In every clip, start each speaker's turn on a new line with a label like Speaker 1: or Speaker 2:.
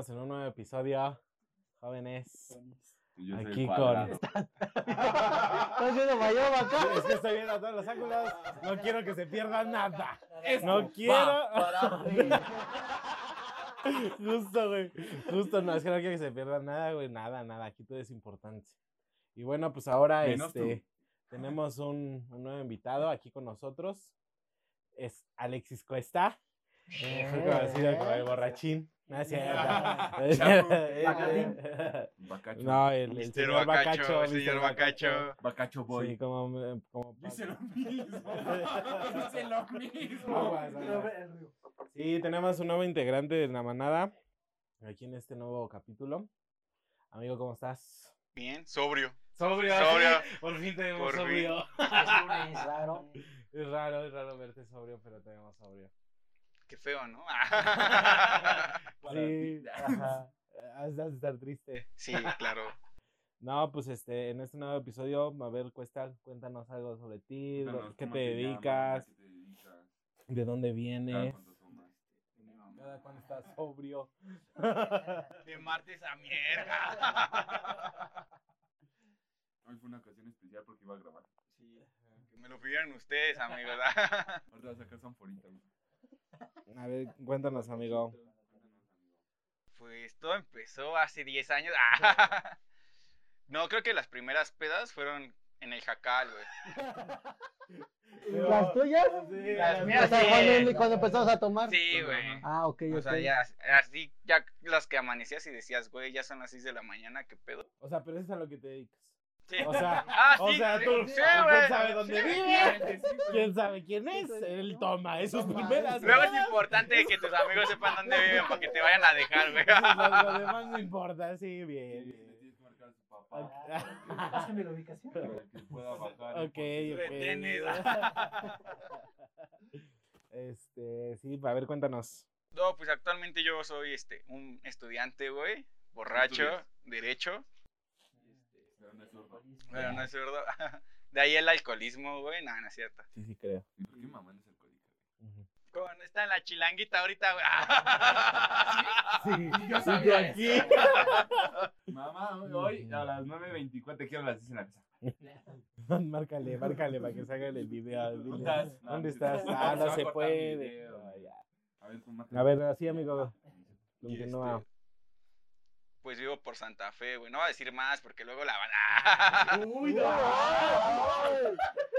Speaker 1: Estamos en un nuevo episodio, jóvenes.
Speaker 2: Yo
Speaker 1: Aquí con.
Speaker 3: ¿Estás viendo mayor acá?
Speaker 1: Es que estoy viendo todos los ángulos. No quiero que se pierda nada.
Speaker 2: Esto
Speaker 1: No quiero. Justo, güey. Justo, no, es que no quiero que se pierda nada, güey. Nada, nada. Aquí todo es importante. Y bueno, pues ahora
Speaker 2: Menos
Speaker 1: este, tenemos un, un nuevo invitado aquí con nosotros. Es Alexis Cuesta. Eh, fue conocido como el borrachín. No, es cierto.
Speaker 2: Bacacho.
Speaker 1: No, el, señor
Speaker 4: Bacacho,
Speaker 1: Bacacho.
Speaker 4: señor. Bacacho.
Speaker 2: Bacacho boy.
Speaker 1: Sí, como, como
Speaker 2: Dice lo mismo. Dice lo mismo.
Speaker 1: Sí, tenemos un nuevo integrante de la manada aquí en este nuevo capítulo. Amigo, ¿cómo estás?
Speaker 4: Bien, sobrio.
Speaker 1: Sobrio.
Speaker 4: Sobrio.
Speaker 1: Por fin te vemos
Speaker 4: Por fin.
Speaker 1: sobrio.
Speaker 3: Es raro.
Speaker 1: Es raro, es raro verte sobrio, pero te vemos sobrio.
Speaker 4: Qué feo, ¿no?
Speaker 1: Sí, ajá. Has de estar triste.
Speaker 4: sí, claro.
Speaker 1: No, pues este, en este nuevo episodio, a ver, Cuesta, cuéntanos algo sobre ti,
Speaker 2: Cuéntanos
Speaker 1: qué te dedicas,
Speaker 2: llamas, ¿a qué te dedicas?
Speaker 1: de dónde vienes, cada cuándo estás sobrio.
Speaker 4: De martes a mierda.
Speaker 2: Hoy fue una ocasión especial porque iba a grabar.
Speaker 4: Sí, que me lo pidieron ustedes, amigos.
Speaker 2: Ahorita vas a sacar.
Speaker 1: A ver, cuéntanos, amigo.
Speaker 4: Pues todo empezó hace 10 años. No, creo que las primeras pedas fueron en el Jacal, güey.
Speaker 3: ¿Las tuyas?
Speaker 1: Sí,
Speaker 4: Las
Speaker 3: O
Speaker 4: mías,
Speaker 3: sea,
Speaker 4: sí.
Speaker 3: cuando, cuando empezamos a tomar.
Speaker 4: Sí, güey.
Speaker 3: Ah, ok,
Speaker 4: O sea, ya, así, ya las que amanecías y decías, güey, ya son las 6 de la mañana, ¿qué pedo?
Speaker 1: O sea, pero eso es a lo que te dedicas.
Speaker 4: Sí.
Speaker 1: O sea,
Speaker 4: Ah,
Speaker 1: o
Speaker 4: sí,
Speaker 1: sea,
Speaker 4: sí,
Speaker 1: tú,
Speaker 4: sí,
Speaker 1: ¿quién sabe dónde
Speaker 4: Sí,
Speaker 1: vive? ¿Quién sabe quién es? Él toma esos
Speaker 3: Toma,
Speaker 1: primeras.
Speaker 4: Luego es importante que tus amigos sepan dónde viven para que te vayan a dejar, güey.
Speaker 1: Lo, lo demás no importa, sí, bien, bien.
Speaker 2: tienes que marcar a su papá
Speaker 3: Pásame la ubicación.
Speaker 2: para que pueda bajar.
Speaker 1: Ok, ok. Este, sí, a ver, cuéntanos.
Speaker 4: No, pues actualmente yo soy este un estudiante, güey, borracho, derecho,
Speaker 2: Pero no es zurdo.
Speaker 4: pero no es zurdo. De ahí el alcoholismo, güey, no, no es cierto.
Speaker 1: Sí, sí, creo.
Speaker 2: ¿Y por qué mamá no es alcohólica?
Speaker 1: Ujú.
Speaker 4: ¿Cómo no está en la chilanguita ahorita, güey?
Speaker 1: Sí,
Speaker 2: yo
Speaker 1: sí,
Speaker 2: sabía
Speaker 1: aquí.
Speaker 2: Mamá, hoy a las 9.24 te quiero las 10 en la casa.
Speaker 1: márcale, márcale para que salga el video. dile,
Speaker 2: ¿Dónde estás? No,
Speaker 1: ¿Dónde estás?
Speaker 2: no,
Speaker 1: Ah,
Speaker 2: se
Speaker 1: no se puede.
Speaker 2: A ver, ¿cómo te-
Speaker 1: A ver, así, amigo. Continúa.
Speaker 4: Pues vivo por Santa Fe, güey. No voy a decir más porque luego la van a...
Speaker 1: Uy,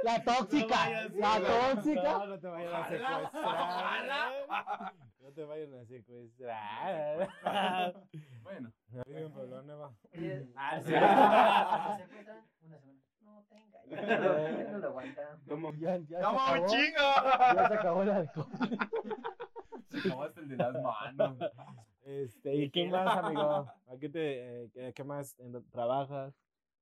Speaker 3: La tóxica. La tóxica.
Speaker 1: No, no te vayan a
Speaker 2: Ojalá,
Speaker 1: secuestrar. No te vayan a secuestrar.
Speaker 2: Bueno,
Speaker 1: Vive en Puebla Nueva.
Speaker 3: Ah,
Speaker 1: sí.
Speaker 3: Una semana. No tenga. Ya no lo aguanta.
Speaker 1: ¿Cómo?
Speaker 3: Ya, ya se
Speaker 4: ¡No,
Speaker 3: acabó.
Speaker 4: un chingo!
Speaker 3: Ya se acabó el alcohol.
Speaker 2: se acabaste el de las manos.
Speaker 1: Este, ¿y qué más, amigo? ¿A qué te, eh, qué- más en- trabajas?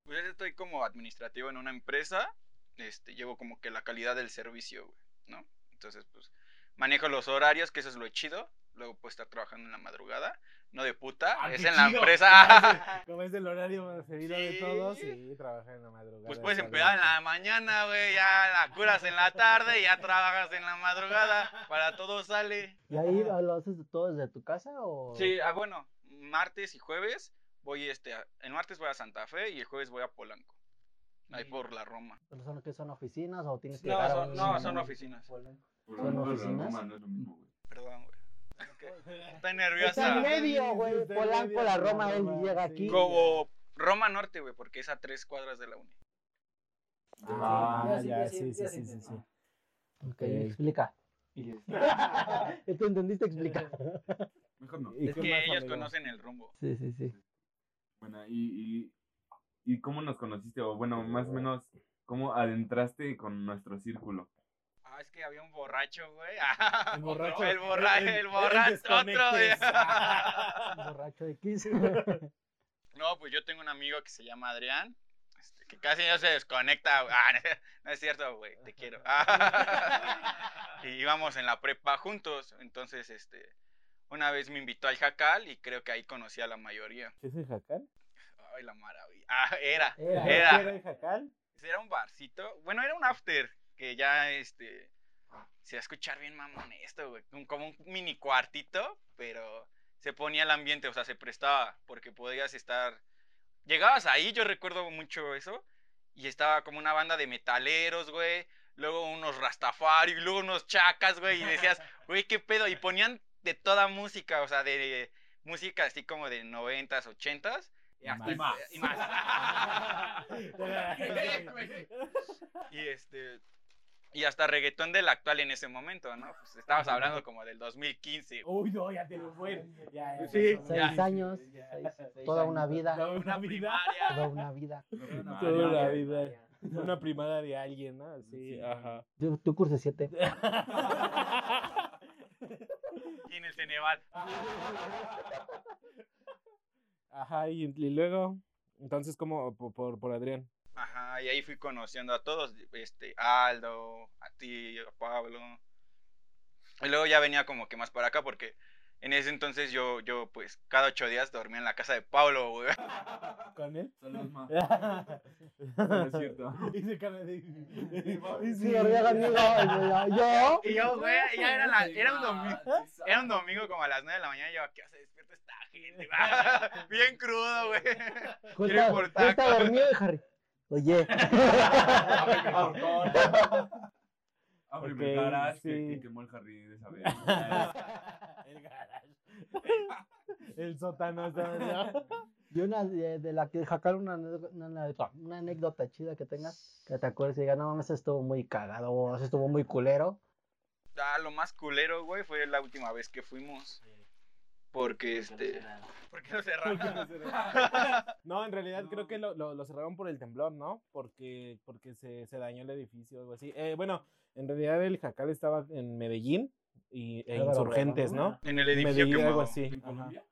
Speaker 4: Pues yo estoy como administrativo en una empresa. Este, llevo como que la calidad del servicio, güey, ¿no? Entonces, pues, manejo los horarios, que eso es lo chido. Luego puedo estar trabajando en la madrugada. No de puta,
Speaker 1: Ah,
Speaker 4: es en la
Speaker 1: chido.
Speaker 4: empresa.
Speaker 1: Como es el horario más seguido de
Speaker 4: Sí.
Speaker 1: todos, sí, trabajar en la madrugada.
Speaker 4: Pues puedes empezar en la mañana, güey, ya la curas en la tarde y ya trabajas en la madrugada. Para todo sale.
Speaker 3: ¿Y ahí lo haces todo desde tu casa o...?
Speaker 4: Sí, ah, bueno, martes y jueves voy, este, a- el martes voy a Santa Fe y el jueves voy a Polanco. Ahí por la Roma.
Speaker 3: ¿Pero son, qué, son oficinas o tienes que
Speaker 4: No,
Speaker 3: llegar a
Speaker 4: son-
Speaker 3: un-
Speaker 4: no, son oficinas.
Speaker 3: ¿Son oficinas?
Speaker 2: Roma no es lo mismo, güey.
Speaker 4: Perdón, güey. Estoy
Speaker 3: Está en
Speaker 4: nerviosa.
Speaker 3: medio, güey.
Speaker 1: Está en
Speaker 3: Polanco,
Speaker 1: medio
Speaker 3: la
Speaker 1: de la
Speaker 3: Roma, él llega aquí.
Speaker 4: Como Roma Norte, güey, porque es a tres cuadras de la uni.
Speaker 1: Ah, ya, sí, sí, sí, sí, sí.
Speaker 3: Ok, explica. ¿Tú entendiste? Explica.
Speaker 2: Mejor no.
Speaker 1: ¿Y
Speaker 4: Es que ellos conocen el rumbo.
Speaker 3: Sí, sí, sí.
Speaker 2: Bueno, y, y, ¿y cómo nos conociste? O bueno, más o menos, ¿cómo adentraste con nuestro círculo?
Speaker 4: Es que había un borracho, güey.
Speaker 1: El borracho.
Speaker 4: El borracho, el borracho, otro.
Speaker 1: desconectes.
Speaker 3: Borracho X.
Speaker 4: No, pues yo tengo un amigo que se llama Adrián, este, que casi no se desconecta. güey. Ah, no es cierto, güey, te quiero. y íbamos en la prepa juntos, entonces, este, una vez me invitó al Jacal y creo que ahí conocí a la mayoría.
Speaker 1: ¿Qué es el jacal?
Speaker 4: Ay, la maravilla. Ah, era,
Speaker 3: Era.
Speaker 4: era.
Speaker 1: ¿Qué era el jacal?
Speaker 4: Era un barcito, bueno, era un after, que ya, este, se va a escuchar bien mamón esto, güey, como un mini cuartito, pero se ponía el ambiente, o sea, se prestaba, porque podías estar... Llegabas ahí, yo recuerdo mucho eso, y estaba como una banda de metaleros, güey, luego unos rastafari, luego unos chacas, güey, y decías, güey, qué pedo, y ponían de toda música, o sea, de, música así como de noventas, ochentas, y hasta-
Speaker 1: Más.
Speaker 4: y más. y este y hasta reggaetón del actual en ese momento, ¿no? Pues estabas hablando como del 2015.
Speaker 1: Uy, no, ya te lo fue. Ya, ya,
Speaker 4: Sí,
Speaker 1: ya,
Speaker 3: Seis
Speaker 4: ya.
Speaker 3: años, seis- toda una vida,
Speaker 1: Toda una vida.
Speaker 4: primaria.
Speaker 3: toda una vida.
Speaker 1: Toda una vida. Una primada de alguien, ¿no? Sí,
Speaker 2: Sí.
Speaker 1: ajá.
Speaker 3: Yo, tú curso siete.
Speaker 4: Y en el Ceneval.
Speaker 1: Ajá, y, y luego, entonces, como por, por, por Adrián.
Speaker 4: Ajá, y ahí fui conociendo a todos, este, Aldo, a ti, a Pablo. Y luego ya venía como que más para acá porque en ese entonces yo, yo pues cada ocho días dormía en la casa de Pablo, güey.
Speaker 1: ¿Con él?
Speaker 2: Saludos, ma.
Speaker 1: no
Speaker 2: No es cierto.
Speaker 1: Hice cara de.
Speaker 3: Sí, dormía conmigo. y yo-.
Speaker 4: Y yo, güey, ya era, la- era un domingo. Era un domingo como a las 9 de la mañana y yo, ¿qué hace despierta esta gente? Bien crudo, güey.
Speaker 3: Cuenta,
Speaker 4: por
Speaker 3: cuenta
Speaker 4: taco.
Speaker 3: dormido, Harry. Oye.
Speaker 2: Ábreme
Speaker 1: Ok,
Speaker 2: el garage que,
Speaker 1: sí.
Speaker 2: que quemó el Harry de esa vez.
Speaker 1: el garage. El sótano. ¿sabes?
Speaker 3: Y una de, de la que jacar una, anécdota- una, anécdota- una anécdota chida que tengas, que te acuerdes y digas, no mames, estuvo muy cagado, o estuvo muy culero.
Speaker 4: Ah, lo más culero, güey, fue la última vez que fuimos. Porque este. ¿Por qué lo cerraron?
Speaker 1: No, en realidad creo que lo, lo, lo cerraron por el temblor, ¿no? Porque, porque se, se dañó el edificio o algo así. Eh, bueno, en realidad el jacal estaba en Medellín y, e
Speaker 3: Álvaro
Speaker 1: insurgentes. ¿no?
Speaker 4: En el edificio
Speaker 1: Medellín, algo
Speaker 4: quemado.
Speaker 1: así.
Speaker 2: ¿En
Speaker 1: Ajá.
Speaker 2: Colombia?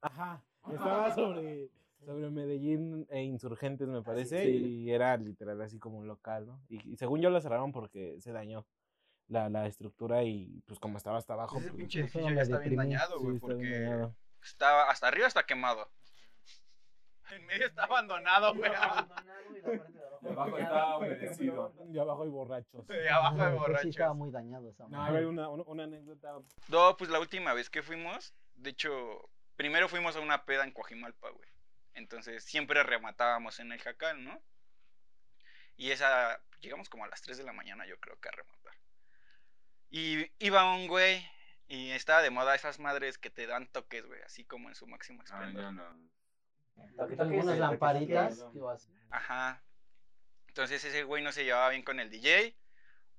Speaker 1: Ajá. Estaba sobre, sobre Medellín e Insurgentes, me parece,
Speaker 2: sí.
Speaker 1: y era literal así como un local, ¿no? Y, y según yo lo cerraron porque se dañó la, la estructura y pues como estaba hasta abajo.
Speaker 4: Ese
Speaker 1: pues,
Speaker 4: pinche edificio ya está bien dañado, güey, porque
Speaker 1: dañado.
Speaker 4: estaba hasta arriba está quemado. En medio está abandonado, güey.
Speaker 2: De abajo está humedecido.
Speaker 1: Y abajo hay borrachos.
Speaker 4: De abajo de
Speaker 3: Pues Sí, estaba
Speaker 4: borrachos.
Speaker 3: muy dañado esa
Speaker 1: No, a ver, una, una, una anécdota.
Speaker 4: No, pues la última vez que fuimos, de hecho, primero fuimos a una peda en Coajimalpa, güey. Entonces siempre rematábamos en el jacal, ¿no? Y esa, llegamos como a las 3 de la mañana, yo creo que a rematar. Y iba un güey y estaba de moda esas madres que te dan toques, güey, así como en su máximo
Speaker 2: Ah,
Speaker 4: esplendor.
Speaker 2: ya no.
Speaker 3: Algunas lamparitas. digo, así.
Speaker 4: Ajá. Entonces ese güey no se llevaba bien con el DJ.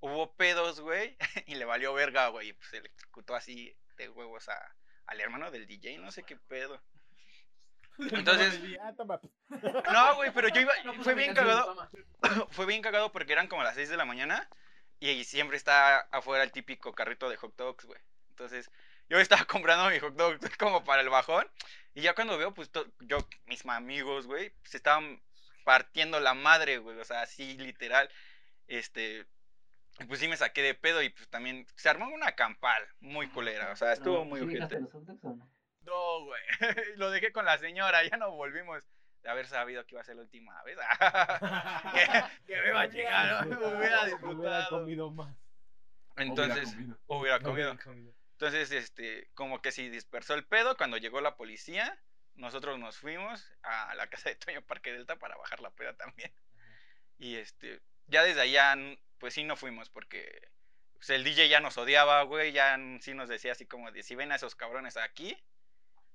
Speaker 4: Hubo pedos, güey. Y le valió verga, güey. Y pues electrocutó así de huevos a, al hermano del DJ. No sé qué pedo. Entonces,
Speaker 1: Ah, toma.
Speaker 4: no, güey, pero yo iba. Fue bien cagado. Fue bien cagado porque eran como las 6 de la mañana. Y siempre está afuera el típico carrito de hot dogs, güey. Entonces, yo estaba comprando mi hot dog como para el bajón. Y ya cuando veo, pues yo, mis amigos, güey, se estaban partiendo la madre, güey. O sea, así literal. Este. Pues sí me saqué de pedo y pues también se armó una campal muy culera. O sea, estuvo muy ojete. No, güey. Lo dejé con la señora, ya no volvimos de haber sabido que iba a ser la última vez. que, que me iba a llegar, ¿no? me hubiera
Speaker 1: Hubiera
Speaker 4: disfrutado.
Speaker 1: comido más.
Speaker 4: Entonces,
Speaker 2: Hubiera comido.
Speaker 4: hubiera comido. Entonces, este, como que sí dispersó el pedo. Cuando llegó la policía, nosotros nos fuimos a la casa de Toño Parque Delta para bajar la peda también. Y este, ya desde allá, pues sí no fuimos porque pues, el DJ ya nos odiaba, güey. Ya sí nos decía así como de si ven a esos cabrones aquí,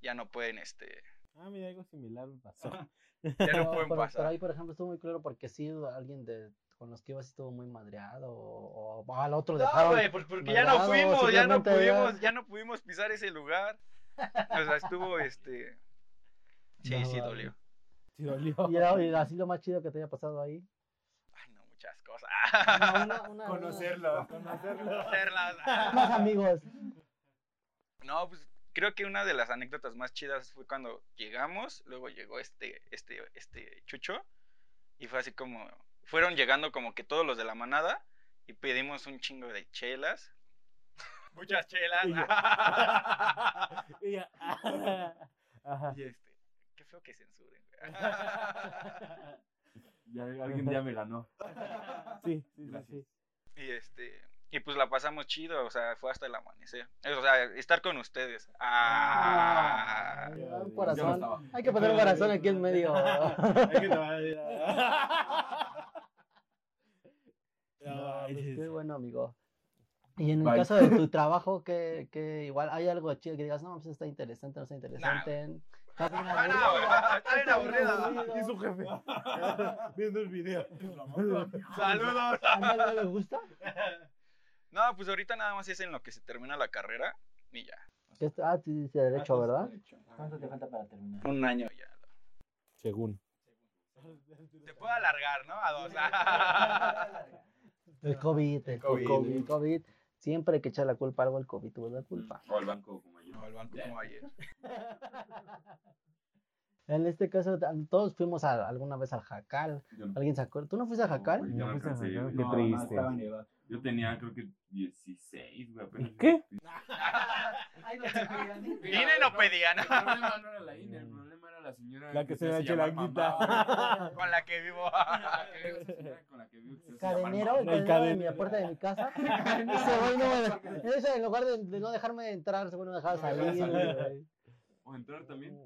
Speaker 4: ya no pueden, este,
Speaker 1: Ah, mira, algo similar me pasó.
Speaker 4: ya no pueden
Speaker 3: pero-
Speaker 4: pasar.
Speaker 3: pero ahí, por ejemplo, estuvo muy claro porque sí, alguien de con los que ibas estuvo muy madreado o, o al otro
Speaker 4: No,
Speaker 3: dejaron.
Speaker 4: güey, pues porque ya no fuimos, ya no pudimos, ya no pudimos pisar ese lugar. O sea, estuvo este. Sí,
Speaker 3: No,
Speaker 4: sí,
Speaker 3: vale.
Speaker 4: dolió.
Speaker 1: Sí, dolió.
Speaker 3: Y era y así lo más chido que te haya pasado ahí.
Speaker 4: Ay, no, muchas cosas.
Speaker 3: Una- una- una-
Speaker 2: Conocerlo.
Speaker 1: Conocerlo.
Speaker 4: Hacerlas.
Speaker 3: Más amigos.
Speaker 4: No, pues creo que una de las anécdotas más chidas fue cuando llegamos, luego llegó este, este, este Chucho, y fue así como, fueron llegando como que todos los de la manada, y pedimos un chingo de chelas. Muchas chelas.
Speaker 1: Y
Speaker 4: este, qué feo que censuren.
Speaker 2: Ya alguien ya me ganó.
Speaker 1: Sí, sí, sí,
Speaker 2: Gracias.
Speaker 1: sí.
Speaker 4: Y este, Y pues la pasamos chido, o sea, fue hasta el amanecer. O sea, estar con ustedes. Ah.
Speaker 3: Ah, un
Speaker 2: no
Speaker 3: corazón.
Speaker 2: estaba.
Speaker 3: Hay que poner un corazón aquí en medio.
Speaker 1: No,
Speaker 3: No, pues, qué bueno, amigo. Y en el
Speaker 2: Bye.
Speaker 3: caso de tu trabajo, que, que igual hay algo chido que digas, no, pues está interesante, no está interesante. Está bien
Speaker 4: no, güey, está bien aburrido.
Speaker 3: aburrido.
Speaker 1: Y su jefe. Viendo el video.
Speaker 4: Saludos.
Speaker 3: ¿A nadie no le gusta?
Speaker 4: No, pues ahorita nada más es en lo que se termina la carrera y ya.
Speaker 3: Ah, sí, sí, derecho, ¿verdad?
Speaker 5: ¿Cuánto te falta para terminar?
Speaker 4: Un año ya.
Speaker 1: Según.
Speaker 4: Se puede alargar, ¿no? A dos.
Speaker 3: El COVID, el
Speaker 2: COVID.
Speaker 3: COVID, el COVID. Siempre hay que echar la culpa a algo, el COVID tuvo la culpa.
Speaker 2: O al banco como yo.
Speaker 4: No, el banco como ayer.
Speaker 3: En este caso, todos fuimos a- alguna vez al Jacal.
Speaker 2: Yo, no-
Speaker 3: ¿Alguien se acuerda? ¿Tú no fuiste a
Speaker 2: No,
Speaker 3: Jacal?
Speaker 1: No
Speaker 2: Ya me
Speaker 1: fuiste a
Speaker 2: cansé,
Speaker 1: Jacal. Qué
Speaker 5: No,
Speaker 1: triste.
Speaker 5: no, estaba
Speaker 2: yo tenía creo que 16, güey. apenas.
Speaker 1: ¿Qué?
Speaker 5: Ay, no
Speaker 4: y no pedían.
Speaker 2: El problema no era la INE, el problema era la señora.
Speaker 1: La que se llama
Speaker 2: llamar
Speaker 1: Chilanguita.
Speaker 2: mamá,
Speaker 4: Con la que vivo.
Speaker 2: con la que vivo que se
Speaker 3: Cadenero, el cadenero de mi puerta de mi casa. Ese güey no me- ese en lugar de, de no dejarme entrar, ese güey no me dejaba
Speaker 2: No
Speaker 3: salir.
Speaker 2: O entrar también.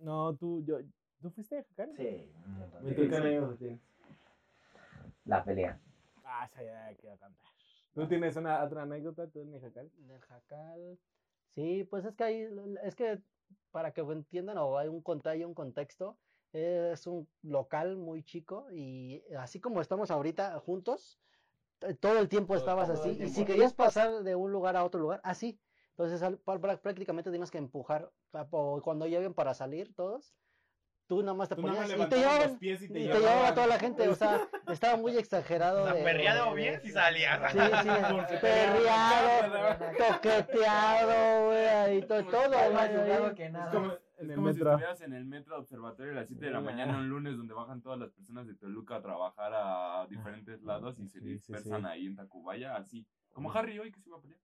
Speaker 1: No, tú, yo. ¿Tú fuiste a Jacal?
Speaker 5: Sí, un montón.
Speaker 1: ¿Y tú qué anécdota tienes?
Speaker 5: La pelea.
Speaker 1: Ah, esa ya quiero cantar. ¿Tú tienes una otra anécdota tú en el Jacal?
Speaker 3: En el Jacal. Sí, pues es que ahí, es que para que entiendan o hay un hay un contexto, es un local muy chico y así como estamos ahorita juntos, todo el tiempo
Speaker 5: Todo-
Speaker 3: estabas
Speaker 5: todo
Speaker 3: así y si querías pasar de un lugar a otro lugar, así. Entonces al- prácticamente tienes que empujar o cuando lleguen para salir todos, tú nada más te
Speaker 1: Tú nada
Speaker 3: ponías
Speaker 1: más
Speaker 3: y te llevaban
Speaker 1: los pies y te
Speaker 3: y te llevaba
Speaker 1: llevaban.
Speaker 3: toda la gente, o sea, estaba muy exagerado.
Speaker 4: O sea,
Speaker 3: de-
Speaker 4: perreado bien si salías.
Speaker 3: Sí, sí, perreado, toqueteado, güey, ahí to- todo,
Speaker 5: Más jugado que
Speaker 1: Es
Speaker 5: nada.
Speaker 1: como
Speaker 2: Es
Speaker 1: en el
Speaker 2: como si
Speaker 1: metro.
Speaker 2: estuvieras en el metro observatorio a las 7 de la mañana un lunes donde bajan todas las personas de Toluca a trabajar a diferentes lados y se
Speaker 1: Sí, sí,
Speaker 2: dispersan
Speaker 1: sí.
Speaker 2: ahí en Tacubaya, así. Como Harry hoy que se iba a pelear.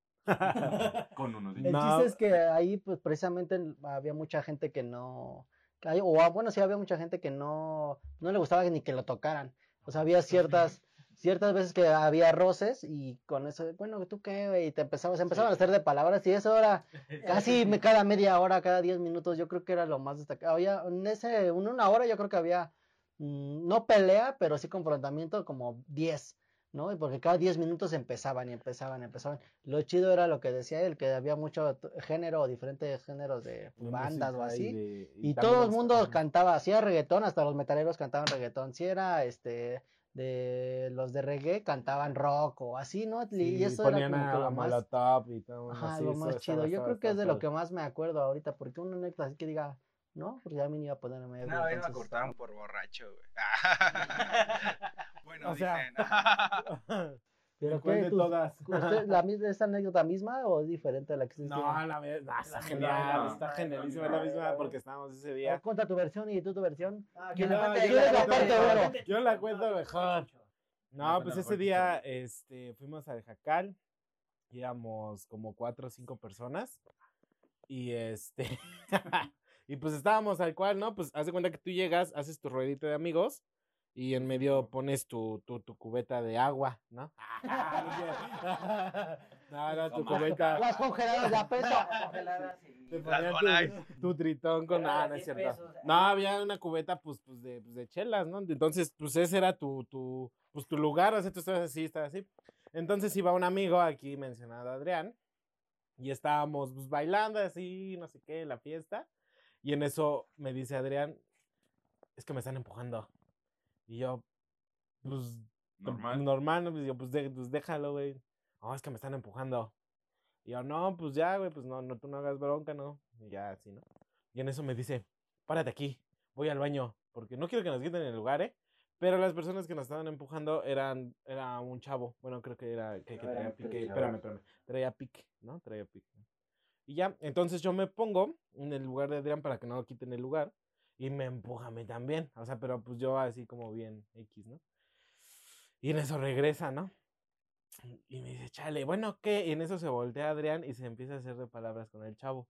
Speaker 2: Con uno de
Speaker 3: El.
Speaker 1: No.
Speaker 3: chiste es que ahí, pues precisamente había mucha gente que no, que hay- o ah, bueno, sí había mucha gente que no, no le gustaba ni que lo tocaran. O sea, había ciertas, ciertas veces que había roces y con eso, bueno, ¿tú qué, güey? Y te empezabas, se empezaban a hacer de palabras y eso era casi me- cada media hora, cada diez minutos, yo creo que era lo más destacado. Había, en ese, en una hora yo creo que había, mm, no pelea, pero sí confrontamiento como diez. ¿No? Y Porque cada 10 minutos empezaban y empezaban y empezaban. Lo chido era lo que decía él, que había mucho género, diferentes géneros de bandas o así.
Speaker 1: de-
Speaker 3: Y
Speaker 1: también
Speaker 3: todo el
Speaker 1: los-
Speaker 3: mundo
Speaker 1: ajá.
Speaker 3: cantaba, si era reggaetón, hasta los metaleros cantaban reggaetón. Si era este de los de reggae cantaban rock o así, ¿no? Y eso era
Speaker 1: ponían
Speaker 3: como
Speaker 1: a,
Speaker 3: que lo más,
Speaker 1: y todo.
Speaker 3: ajá,
Speaker 1: así,
Speaker 3: lo
Speaker 1: eso
Speaker 3: más
Speaker 1: estaba-
Speaker 3: chido. Yo
Speaker 1: estaba-
Speaker 3: creo que es de lo que más me acuerdo ahorita, porque una anécdota así que diga, ¿no? Porque ya me iba a ponerme.
Speaker 4: Una vez me
Speaker 3: entonces,
Speaker 4: cortaron por borracho, güey. bueno,
Speaker 1: O sea,
Speaker 4: dicen.
Speaker 3: ¿Pero
Speaker 1: ¿Cuál
Speaker 3: qué?
Speaker 1: de
Speaker 3: ¿Tú-
Speaker 1: todas?
Speaker 3: usted- la, ¿Esa anécdota misma o es diferente a la que usted
Speaker 1: No, la vez, ah, está
Speaker 5: La
Speaker 1: genial, está genialísima, es la misma porque estábamos ese día.
Speaker 3: Cuenta tu versión y tú tu versión.
Speaker 5: Ah,
Speaker 3: ¿Quién
Speaker 5: que
Speaker 3: la-
Speaker 5: la
Speaker 3: es la
Speaker 5: la?
Speaker 1: Yo la cuento mejor. No, pues ese día, este, fuimos al Jacal, y éramos como cuatro o cinco personas, y este, y pues estábamos al cual, ¿no? Pues haz de cuenta que tú llegas, haces tu ruedito de amigos, y en medio pones tu, tu, tu cubeta de agua, ¿no? No, no, tu cubeta.
Speaker 3: Las congeladas de a peso.
Speaker 5: Congeladas y-
Speaker 1: Te
Speaker 4: Las
Speaker 1: ponían tu, tu tritón con ah, no es
Speaker 5: 10
Speaker 1: cierto.
Speaker 5: pesos.
Speaker 1: No, había una cubeta pues, pues de, pues, de chelas, ¿no? Entonces, pues ese era tu, tu, pues, tu lugar, o sea, tú estabas así, estabas así. Entonces iba un amigo aquí mencionado Adrián y estábamos pues bailando así, no sé qué, la fiesta. Y en eso me dice Adrián, es que me están empujando. Y yo, pues
Speaker 2: Normal.
Speaker 1: Normal, ¿no? pues yo, pues, de- pues déjalo, güey. No, es que me están empujando. Y yo, no, pues ya, güey, pues no, no, tú no hagas bronca, ¿no? Y ya, así, ¿no? Y en eso me dice, párate aquí, voy al baño, porque no quiero que nos quiten el lugar, ¿eh? Pero las personas que nos estaban empujando eran, era un chavo, bueno, creo que era, que, que traía
Speaker 5: un
Speaker 1: pique, espérame, espérame, traía pique, ¿no? Traía pique. Y ya, entonces yo me pongo en el lugar de Adrián para que no quiten el lugar, y me empuja a mí también, o sea, pero pues yo así como bien X, ¿no? Y en eso regresa, ¿no? Y me dice, chale, bueno, ¿qué? Y en eso se voltea Adrián y se empieza a hacer de palabras con el chavo.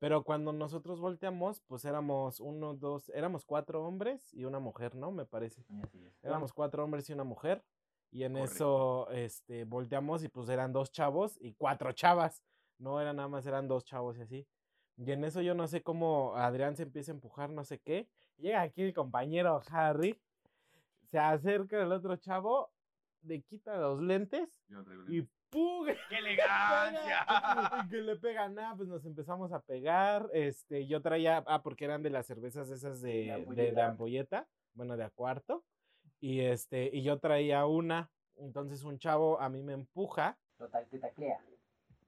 Speaker 1: Pero cuando nosotros volteamos, pues éramos uno, dos, éramos cuatro hombres y una mujer, ¿no? Me parece.
Speaker 5: Así es.
Speaker 1: Éramos cuatro hombres y una mujer. Y en
Speaker 2: Correcto.
Speaker 1: eso, este, volteamos y pues eran dos chavos y cuatro chavas. No eran nada más, eran dos chavos y así. Y en eso yo no sé cómo Adrián se empieza a empujar, no sé qué. Llega aquí el compañero Harry, se acerca el otro chavo, le quita los lentes y. ¡pum!
Speaker 4: ¡Qué elegancia!
Speaker 1: Que le pegan, nada, pues nos empezamos a pegar. Este, yo traía, ah, porque eran de las cervezas esas de, de, de
Speaker 5: ampolleta.
Speaker 1: ampolleta, bueno, de a cuarto. Y este, y yo traía una. Entonces un chavo a mí me empuja,
Speaker 5: Total, te taclea.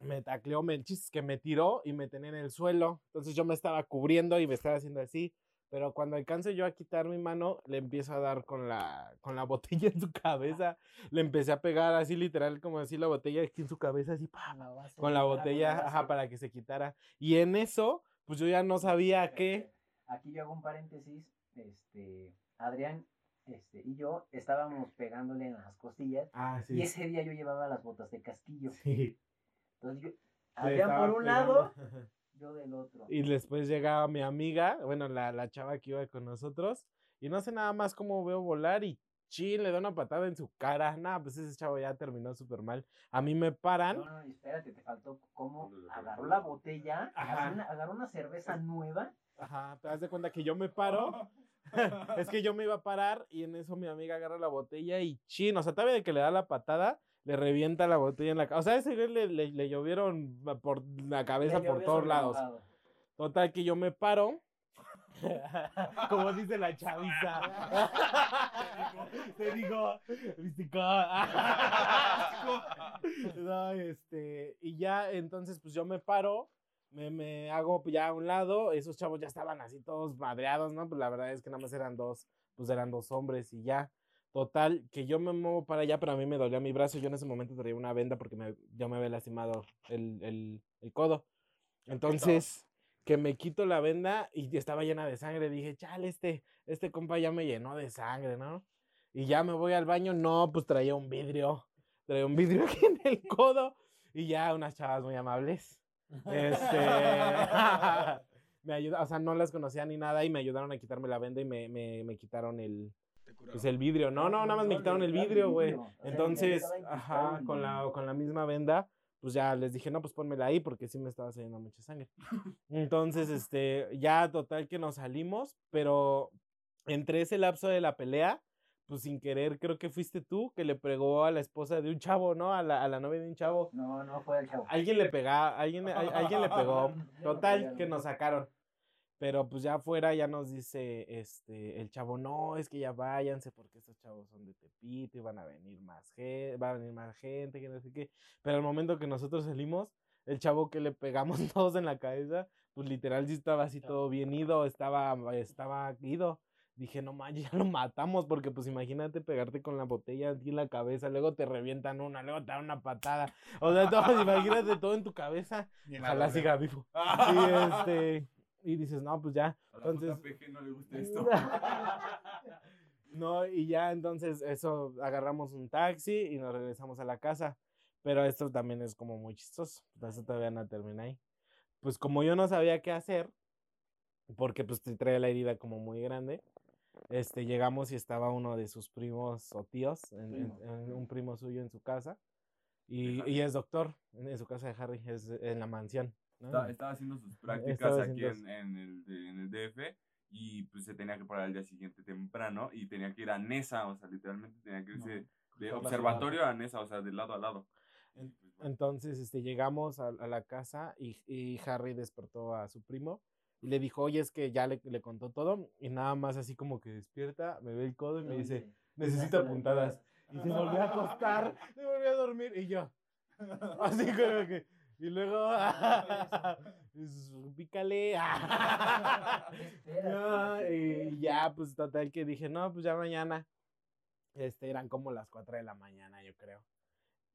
Speaker 1: Me tacleó, me, el chiste es que me tiró y me tenía en el suelo. Entonces yo me estaba cubriendo y me estaba haciendo así. Pero cuando alcanzo yo a quitar mi mano, le empiezo a dar con la, con la botella en su cabeza. Le empecé a pegar así literal, como así la botella aquí en su cabeza, así, pa, con la botella, ajá, para que se quitara. Y en eso, pues yo ya no sabía qué.
Speaker 5: Aquí yo hago un paréntesis. Este, Adrián este, y yo estábamos pegándole en las costillas.
Speaker 1: Ah,
Speaker 5: Y ese día yo llevaba las botas de casquillo.
Speaker 1: Sí.
Speaker 5: Entonces Adrián por un
Speaker 1: pegando.
Speaker 5: lado, yo del otro.
Speaker 1: Y después llegaba mi amiga, bueno, la, la chava que iba con nosotros. Y no sé nada más cómo veo volar y chin, le da una patada en su cara. Nada, pues ese chavo ya terminó súper mal. A mí me paran.
Speaker 5: No, no, espérate, te faltó cómo
Speaker 2: ¿Dónde le
Speaker 5: agarró la botella,
Speaker 1: Ajá.
Speaker 5: agarró una, agarró una cerveza nueva.
Speaker 1: Ajá, te das de cuenta que yo me paro. es que yo me iba a parar y en eso mi amiga agarra la botella y chin, o sea, todavía de que le da la patada, le revienta la botella en la cabeza. O sea, ese güey le, le, le llovieron por la cabeza
Speaker 5: le
Speaker 1: por todos lados. Total que yo me paro. Como dice la chaviza. Te digo, ¿viste cómo? No, este, y ya entonces pues yo me paro, me, me hago ya a un lado, esos chavos ya estaban así todos madreados, ¿no? Pues la verdad es que nada más eran dos, pues eran dos hombres y ya. Total, que yo me muevo para allá, pero a mí me dolía mi brazo. Yo en ese momento traía una venda porque me, yo me había lastimado el, el, el codo. Entonces, que me quito la venda y estaba llena de sangre. Dije, chale, este, este compa ya me llenó de sangre, ¿no? Y ya me voy al baño. No, pues traía un vidrio. Traía un vidrio aquí en el codo. Y ya unas chavas muy amables. Este. me ayuda, o sea, no las conocía ni nada y me ayudaron a quitarme la venda y me, me, me quitaron el, pues el vidrio. No, no, nada más me quitaron el vidrio, güey. Entonces, ajá, con la, con la misma venda, pues ya les dije, no, pues pónmela ahí porque sí me estaba saliendo mucha sangre. Entonces, este, ya total que nos salimos, pero entre ese lapso de la pelea, pues sin querer, creo que fuiste tú que le pegó a la esposa de un chavo, ¿no? A la, a la novia de un chavo.
Speaker 5: No, no fue el chavo.
Speaker 1: Alguien le pegaba, alguien, a- alguien le pegó. Total, que
Speaker 5: no.
Speaker 1: nos sacaron. Pero pues ya afuera ya nos dice este el chavo, no, es que ya váyanse porque estos chavos son de Tepito y van a venir más gente, va a venir más gente, que no sé qué. Pero al momento que nosotros salimos, el chavo que le pegamos todos en la cabeza, pues literal sí estaba así todo bien ido, estaba, estaba ido. Dije, no manches, ya lo matamos, porque pues imagínate pegarte con la botella aquí en la cabeza, luego te revientan una, luego te dan una patada. O sea, todo, imagínate todo en tu cabeza. Ojalá siga vivo. Y este, y dices, no, pues ya.
Speaker 2: A la
Speaker 1: Entonces-
Speaker 2: JPG no le gusta esto.
Speaker 1: No, y ya entonces eso, agarramos un taxi y nos regresamos a la casa. Pero esto también es como muy chistoso. Eso todavía no termina ahí. Pues como yo no sabía qué hacer, porque pues te trae la herida como muy grande, este, llegamos y estaba uno de sus primos o tíos, en- en-
Speaker 5: Primo.
Speaker 1: en un primo suyo en su casa. Y, y es doctor en su casa de Harry, es en la mansión. ¿No?
Speaker 2: Estaba, estaba haciendo sus prácticas
Speaker 1: Estaba
Speaker 2: aquí
Speaker 1: haciendo
Speaker 2: en, en el, de- en el DF y pues se tenía que parar al día siguiente temprano y tenía que ir a Nesa, o sea, literalmente tenía que irse de
Speaker 1: cruzar la
Speaker 2: observatorio a Nesa, o sea, de lado a lado. Pues,
Speaker 1: Entonces, este, llegamos a, a la casa y, y Harry despertó a su primo y le dijo, oye, es que ya le, le contó todo y nada más así como que despierta, me ve el codo y me dice, necesito puntadas. Y se volvió a acostar, se volvió a dormir y yo, así como que, y luego, pícale. No, y ya, pues total que dije, no, pues ya mañana. Este, eran como las 4 de la mañana, yo creo.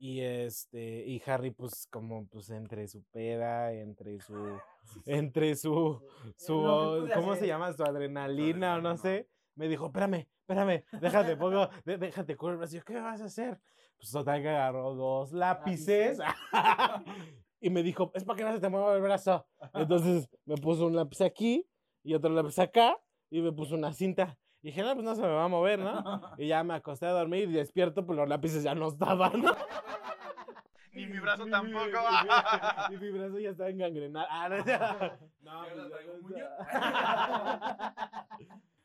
Speaker 1: Y este, y Harry, pues, como, pues, entre su peda, entre su, entre su, su,
Speaker 5: pude
Speaker 1: ¿cómo se
Speaker 5: hacer.
Speaker 1: llama? Su adrenalina o no sé. Me dijo, espérame, espérame, déjate, pongo, déjate brazo. Y yo, ¿qué vas a hacer? Pues total que agarró dos lápices. y me dijo, es para que no se te mueva el brazo. Entonces me puso un lápiz aquí y otro lápiz acá y me puso una cinta. Y dije, no, pues no se me va a mover, ¿no? Y ya me acosté a dormir y despierto, pues los lápices ya no estaban, ¿no?
Speaker 4: Ni mi brazo tampoco.
Speaker 1: mi- mi- Y mi brazo ya estaba engangrenado. Ah, no, no,
Speaker 2: ¿Y ahora
Speaker 1: pues,
Speaker 2: traigo un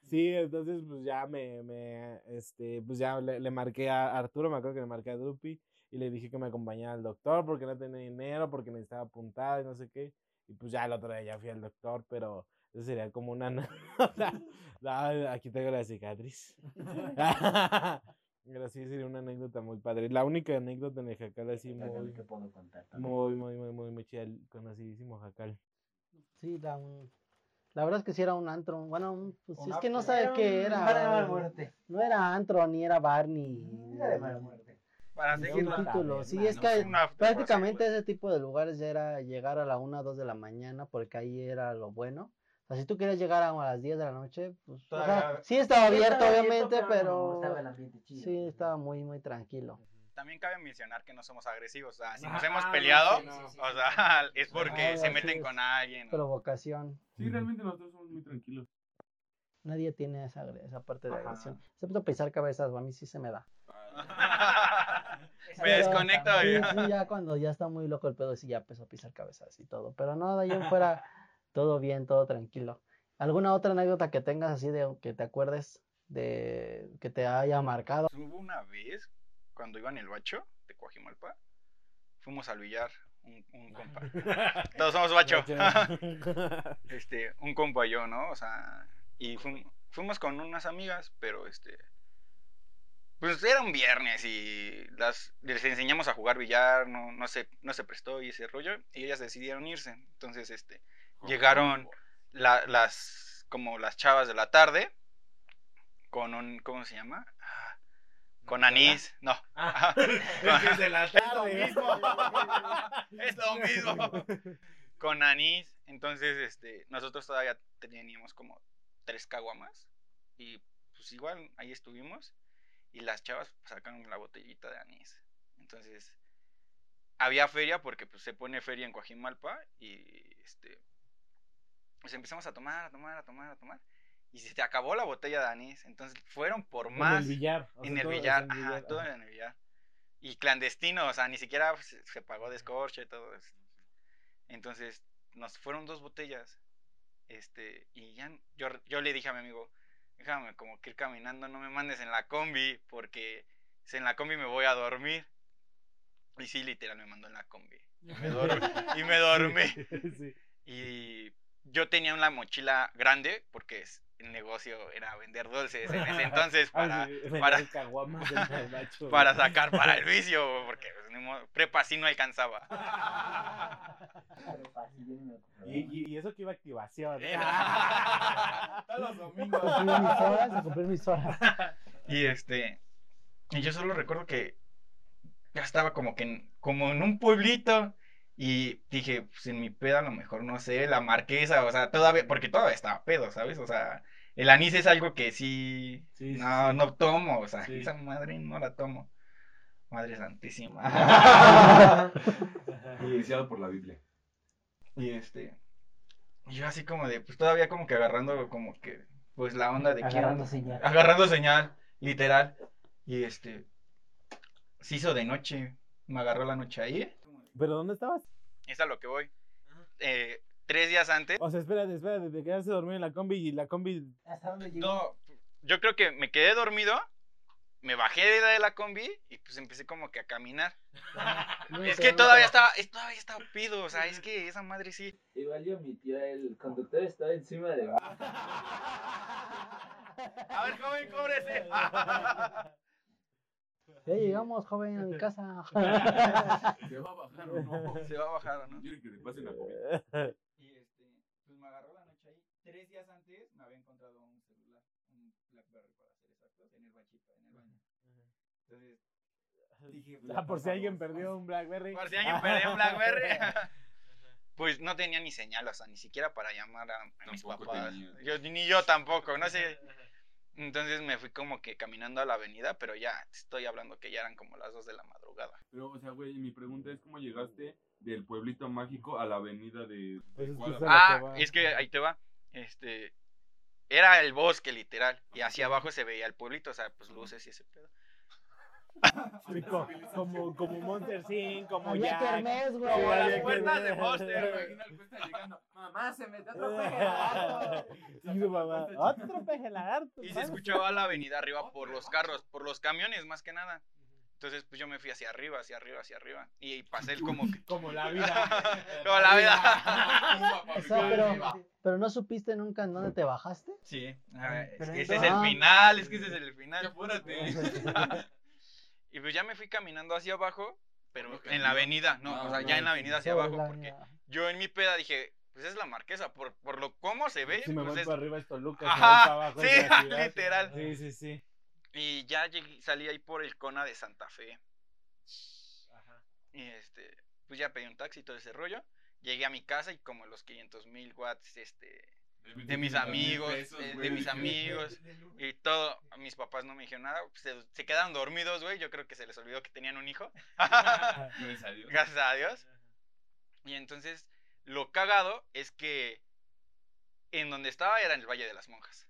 Speaker 1: Sí, entonces pues ya me, me este, pues ya le, le marqué a Arturo, me acuerdo que le marqué a Drupi y le dije que me acompañara al doctor porque no tenía dinero, porque necesitaba apuntar y no sé qué. Y pues ya el otro día ya fui al doctor, pero eso sería como una. No, aquí tengo la cicatriz. Pero sí sería una anécdota muy padre. La única anécdota en el jacal así muy,
Speaker 5: que puedo contar también.
Speaker 1: muy, muy, muy, muy, muy chida, el conocidísimo jacal.
Speaker 3: Sí, la, la verdad es que sí era un antro. Bueno, un- pues es que no sabe qué era.
Speaker 5: muerte.
Speaker 3: No era antro, ni era bar, ni.
Speaker 5: Era de mala muerte.
Speaker 4: Para seguir
Speaker 3: un título. Sí, es
Speaker 1: no
Speaker 3: que prácticamente
Speaker 4: así,
Speaker 3: ese tipo de lugares ya era llegar a la 1 2 de la mañana, porque ahí era lo bueno. O sea, si tú querías llegar a las 10 de la noche, pues. o sea, sí estaba
Speaker 5: Sí,
Speaker 3: abierto,
Speaker 5: estaba
Speaker 3: obviamente,
Speaker 5: no
Speaker 3: pero.
Speaker 5: estaba el ambiente chido.
Speaker 3: Sí, estaba muy, muy tranquilo.
Speaker 4: También cabe mencionar que no somos agresivos. O sea, si
Speaker 1: Ah,
Speaker 4: nos hemos
Speaker 1: no,
Speaker 4: peleado,
Speaker 1: sí, no.
Speaker 4: o sea, es porque
Speaker 3: Ah,
Speaker 4: se meten con alguien. o-
Speaker 3: Provocación.
Speaker 2: Sí, realmente nosotros somos muy tranquilos.
Speaker 3: Nadie tiene esa, esa parte de
Speaker 2: Ajá.
Speaker 3: agresión. Excepto pisar cabezas, a mí sí se me da.
Speaker 4: Me
Speaker 3: Pero-
Speaker 4: desconecto.
Speaker 3: Sí, sí, ya cuando ya está muy loco el pedo, sí ya empezó a pisar cabezas y todo. Pero no, de ahí en fuera, todo bien, todo tranquilo. ¿Alguna otra anécdota que tengas así de que te acuerdes de que te haya marcado?
Speaker 4: Hubo una vez, cuando iba en el bacho de Coajimalpa, fuimos al billar, un, un compa. Todos somos bacho. este, un compa y yo, ¿no? O sea, y fuim- fuimos con unas amigas, pero este, pues era un viernes y las, les enseñamos a jugar billar, no, no, se, no se prestó y ese rollo, y ellas decidieron irse. Entonces, este, llegaron la- las, como las chavas de la tarde, con un, ¿cómo se llama? Ah, Con anís, no.
Speaker 1: Ah, es de la tarde.
Speaker 4: es lo mismo. Con anís. Entonces, este, nosotros todavía teníamos como tres caguamas. Y pues igual ahí estuvimos. Y las chavas sacaron la botellita de anís. Entonces, había feria porque pues se pone feria en Coajimalpa. Y este. Pues empezamos a tomar, a tomar, a tomar, a tomar. Y se acabó la botella de anís. Entonces fueron por
Speaker 1: En
Speaker 4: más
Speaker 1: el billar. o sea,
Speaker 4: en el billar,
Speaker 1: en
Speaker 4: ajá,
Speaker 1: billar,
Speaker 4: todo en el billar. Y clandestino, o sea, ni siquiera se, se pagó de escorche y todo eso. Entonces, nos fueron dos botellas. Este, y ya, yo, yo le dije a mi amigo, déjame como que ir caminando, no me mandes en la combi, porque si en la combi me voy a dormir. Y sí, literal, me mandó en la combi. Y me dormí. y me dormí.
Speaker 1: Sí.
Speaker 4: Y yo tenía una mochila grande, porque es- el negocio era vender dulces en ese entonces
Speaker 1: Ah,
Speaker 4: para, para- sacar para el vicio, porque pues, ni modo, prepa sí no alcanzaba.
Speaker 1: Y, y, y eso que iba a activación. ¿eh?
Speaker 2: Todos los domingos.
Speaker 3: Cumplir mis horas, a cumplir mis horas.
Speaker 4: Y este, y yo solo recuerdo que ya estaba como que en, como en un pueblito y dije, pues en mi peda a lo mejor no sé, la marquesa, o sea, todavía, porque todavía estaba pedo, ¿sabes? O sea, el anís es algo que sí, no,
Speaker 1: sí.
Speaker 4: no tomo, o sea,
Speaker 1: Sí.
Speaker 4: esa madre no la tomo. Madre santísima.
Speaker 2: Iniciado por la Biblia.
Speaker 4: Y este, yo así como de, pues todavía como que agarrando como que, pues la onda de que
Speaker 5: Agarrando señal.
Speaker 4: agarrando señal, literal. Y este, se hizo de noche, me agarró la noche ahí.
Speaker 1: ¿Pero dónde estabas?
Speaker 4: Es a lo que voy. Eh, tres días antes,
Speaker 1: O sea, espérate, espérate, te quedaste dormido en la combi y la combi.
Speaker 5: ¿Hasta dónde llegó?
Speaker 4: no, yo creo que me quedé dormido, me bajé de la, de la combi y pues empecé como que a caminar. Es que todavía estaba, es, todavía estaba pido, o sea, es que esa madre sí.
Speaker 6: Igual yo mi tío, el conductor estaba encima de.
Speaker 4: A ver, joven, cóbrese.
Speaker 3: Ya llegamos, joven, a mi casa.
Speaker 2: ¿Se va a bajar o no?
Speaker 4: Se va a bajar, ¿o ¿no?
Speaker 2: ¿Quieren que le la comida?
Speaker 4: Y este, pues me agarró la noche ahí. Tres días antes me había encontrado un celular, un Blackberry para ser exactos, en el bachito, en el baño. Entonces, dije, pues,
Speaker 1: Ah, por si alguien perdió un Blackberry.
Speaker 4: Por si alguien perdió un Blackberry. Pues no tenía ni señal, o sea, ni siquiera para llamar a, a mis papás.
Speaker 2: tenía.
Speaker 4: Yo, ni yo tampoco, no sé. Entonces me fui como que caminando a la avenida, pero ya estoy hablando que ya eran como las 2 de la madrugada.
Speaker 2: Pero, o sea, güey, mi pregunta es cómo llegaste del pueblito mágico a la avenida de...
Speaker 1: Pues es que
Speaker 4: Ah, es que ahí te va. Este, era el bosque literal. Y hacia abajo se veía el pueblito, o sea, pues luces y ese pedo.
Speaker 1: Como, como Monster Inc, como
Speaker 3: kermés, güey.
Speaker 1: Como
Speaker 4: las puertas de. Monster, güey.
Speaker 2: Imagina el cuesta llegando. Mamá, se metió otro peje lagarto".
Speaker 1: Y su mamá, otro peje lagarto.
Speaker 4: Y se
Speaker 1: padre".
Speaker 4: escuchaba la avenida arriba por los carros, por los camiones más que nada. Entonces, pues yo me fui hacia arriba, hacia arriba, hacia arriba. Y pasé el como que.
Speaker 1: Como la vida.
Speaker 4: Como la vida.
Speaker 3: O sea, pero, pero no supiste nunca en dónde te bajaste.
Speaker 4: Sí, ah, es
Speaker 5: Pero
Speaker 4: que ese es el final, es que ese es el final.
Speaker 2: Apúrate.
Speaker 4: Y pues ya me fui caminando hacia abajo, pero en la avenida, no, o sea, ya en la avenida hacia abajo, porque yo en mi peda dije, pues es la marquesa, por, por lo cómo se ve,
Speaker 1: Si me
Speaker 4: pues
Speaker 1: voy
Speaker 4: es-
Speaker 1: para arriba es Toluca.
Speaker 4: Ajá,
Speaker 1: si me voy para abajo es
Speaker 4: sí,
Speaker 1: la ciudad.
Speaker 4: literal.
Speaker 1: Sí, sí, sí.
Speaker 4: y ya llegué, salí ahí por el Cona de Santa Fe.
Speaker 1: Ajá.
Speaker 4: Y este, pues ya pedí un taxi y todo ese rollo. Llegué a mi casa y como los 500 mil watts, este, de mis amigos, de, de mis amigos y todo, mis papás no me dijeron nada, pues, se, se quedaron dormidos, güey, yo creo que se les olvidó que tenían un hijo.
Speaker 2: Gracias a Dios.
Speaker 4: Gracias a Dios. Y entonces, lo cagado es que en donde estaba era en el Valle de las Monjas.